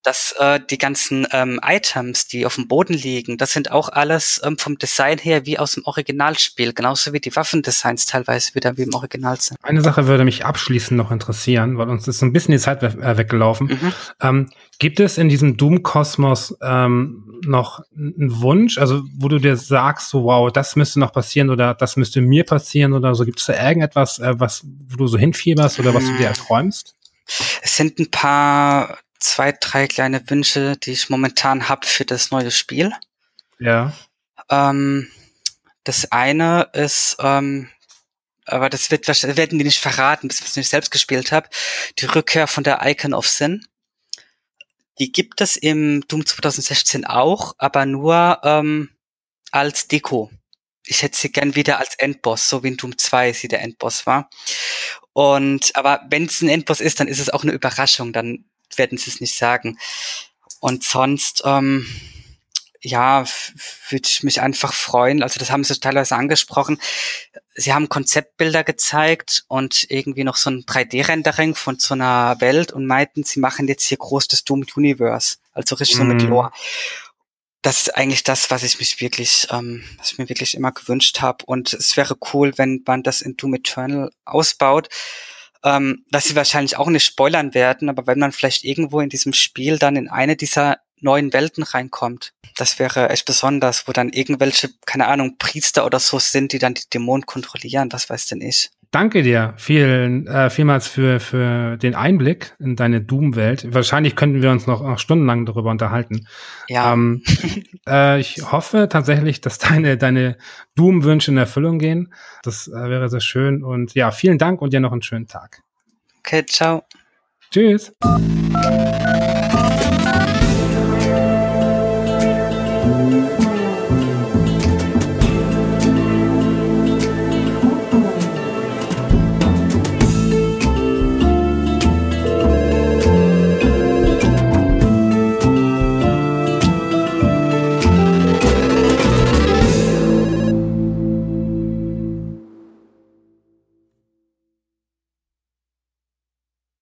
Und das, äh, die ganzen ähm, Items, die auf dem Boden liegen, das sind auch alles ähm, vom Design her wie aus dem Originalspiel, genauso wie die Waffendesigns teilweise wieder wie im Original sind. Eine Sache würde mich abschließend noch interessieren, weil uns ist so ein bisschen die Zeit we äh, weggelaufen. Mhm. Ähm, gibt es in diesem Doom-Kosmos ähm, noch einen Wunsch, also wo du dir sagst, so wow, das müsste noch passieren oder das müsste mir passieren oder so? Gibt es da irgendetwas, äh, was, wo du so hinfieberst oder was du dir Hm. erträumst? Es sind ein paar, zwei, drei kleine Wünsche, die ich momentan habe für das neue Spiel. Ja. Ähm, das eine ist, ähm, aber das wird wahrscheinlich- werden die nicht verraten, bis ich es nicht selbst gespielt habe, die Rückkehr von der Icon of Sin. Die gibt es im Doom 2016 auch, aber nur ähm, als Deko. Ich hätte sie gern wieder als Endboss, so wie in Doom 2 sie der Endboss war. Und aber wenn es ein Endboss ist, dann ist es auch eine Überraschung, dann werden sie es nicht sagen. Und sonst, ähm, ja, würde ich mich einfach freuen. Also das haben sie teilweise angesprochen. Sie haben Konzeptbilder gezeigt und irgendwie noch so ein 3D-Rendering von so einer Welt und meinten, sie machen jetzt hier groß das Doom Universe. Also richtig so mit Mhm. Lore. Das ist eigentlich das, was ich mich wirklich, ähm, was ich mir wirklich immer gewünscht habe. Und es wäre cool, wenn man das in Doom Eternal ausbaut. Ähm, dass sie wahrscheinlich auch nicht spoilern werden, aber wenn man vielleicht irgendwo in diesem Spiel dann in eine dieser neuen Welten reinkommt, das wäre echt besonders, wo dann irgendwelche, keine Ahnung, Priester oder so sind, die dann die Dämonen kontrollieren, was weiß denn ich. Danke dir vielen, äh, vielmals für, für den Einblick in deine Doom-Welt. Wahrscheinlich könnten wir uns noch, noch stundenlang darüber unterhalten. Ja, Ähm, äh, ich hoffe tatsächlich, dass deine, deine Doom-Wünsche in Erfüllung gehen. Das äh, wäre sehr schön. Und ja, vielen Dank und dir noch einen schönen Tag. okay, ciao. Tschüss.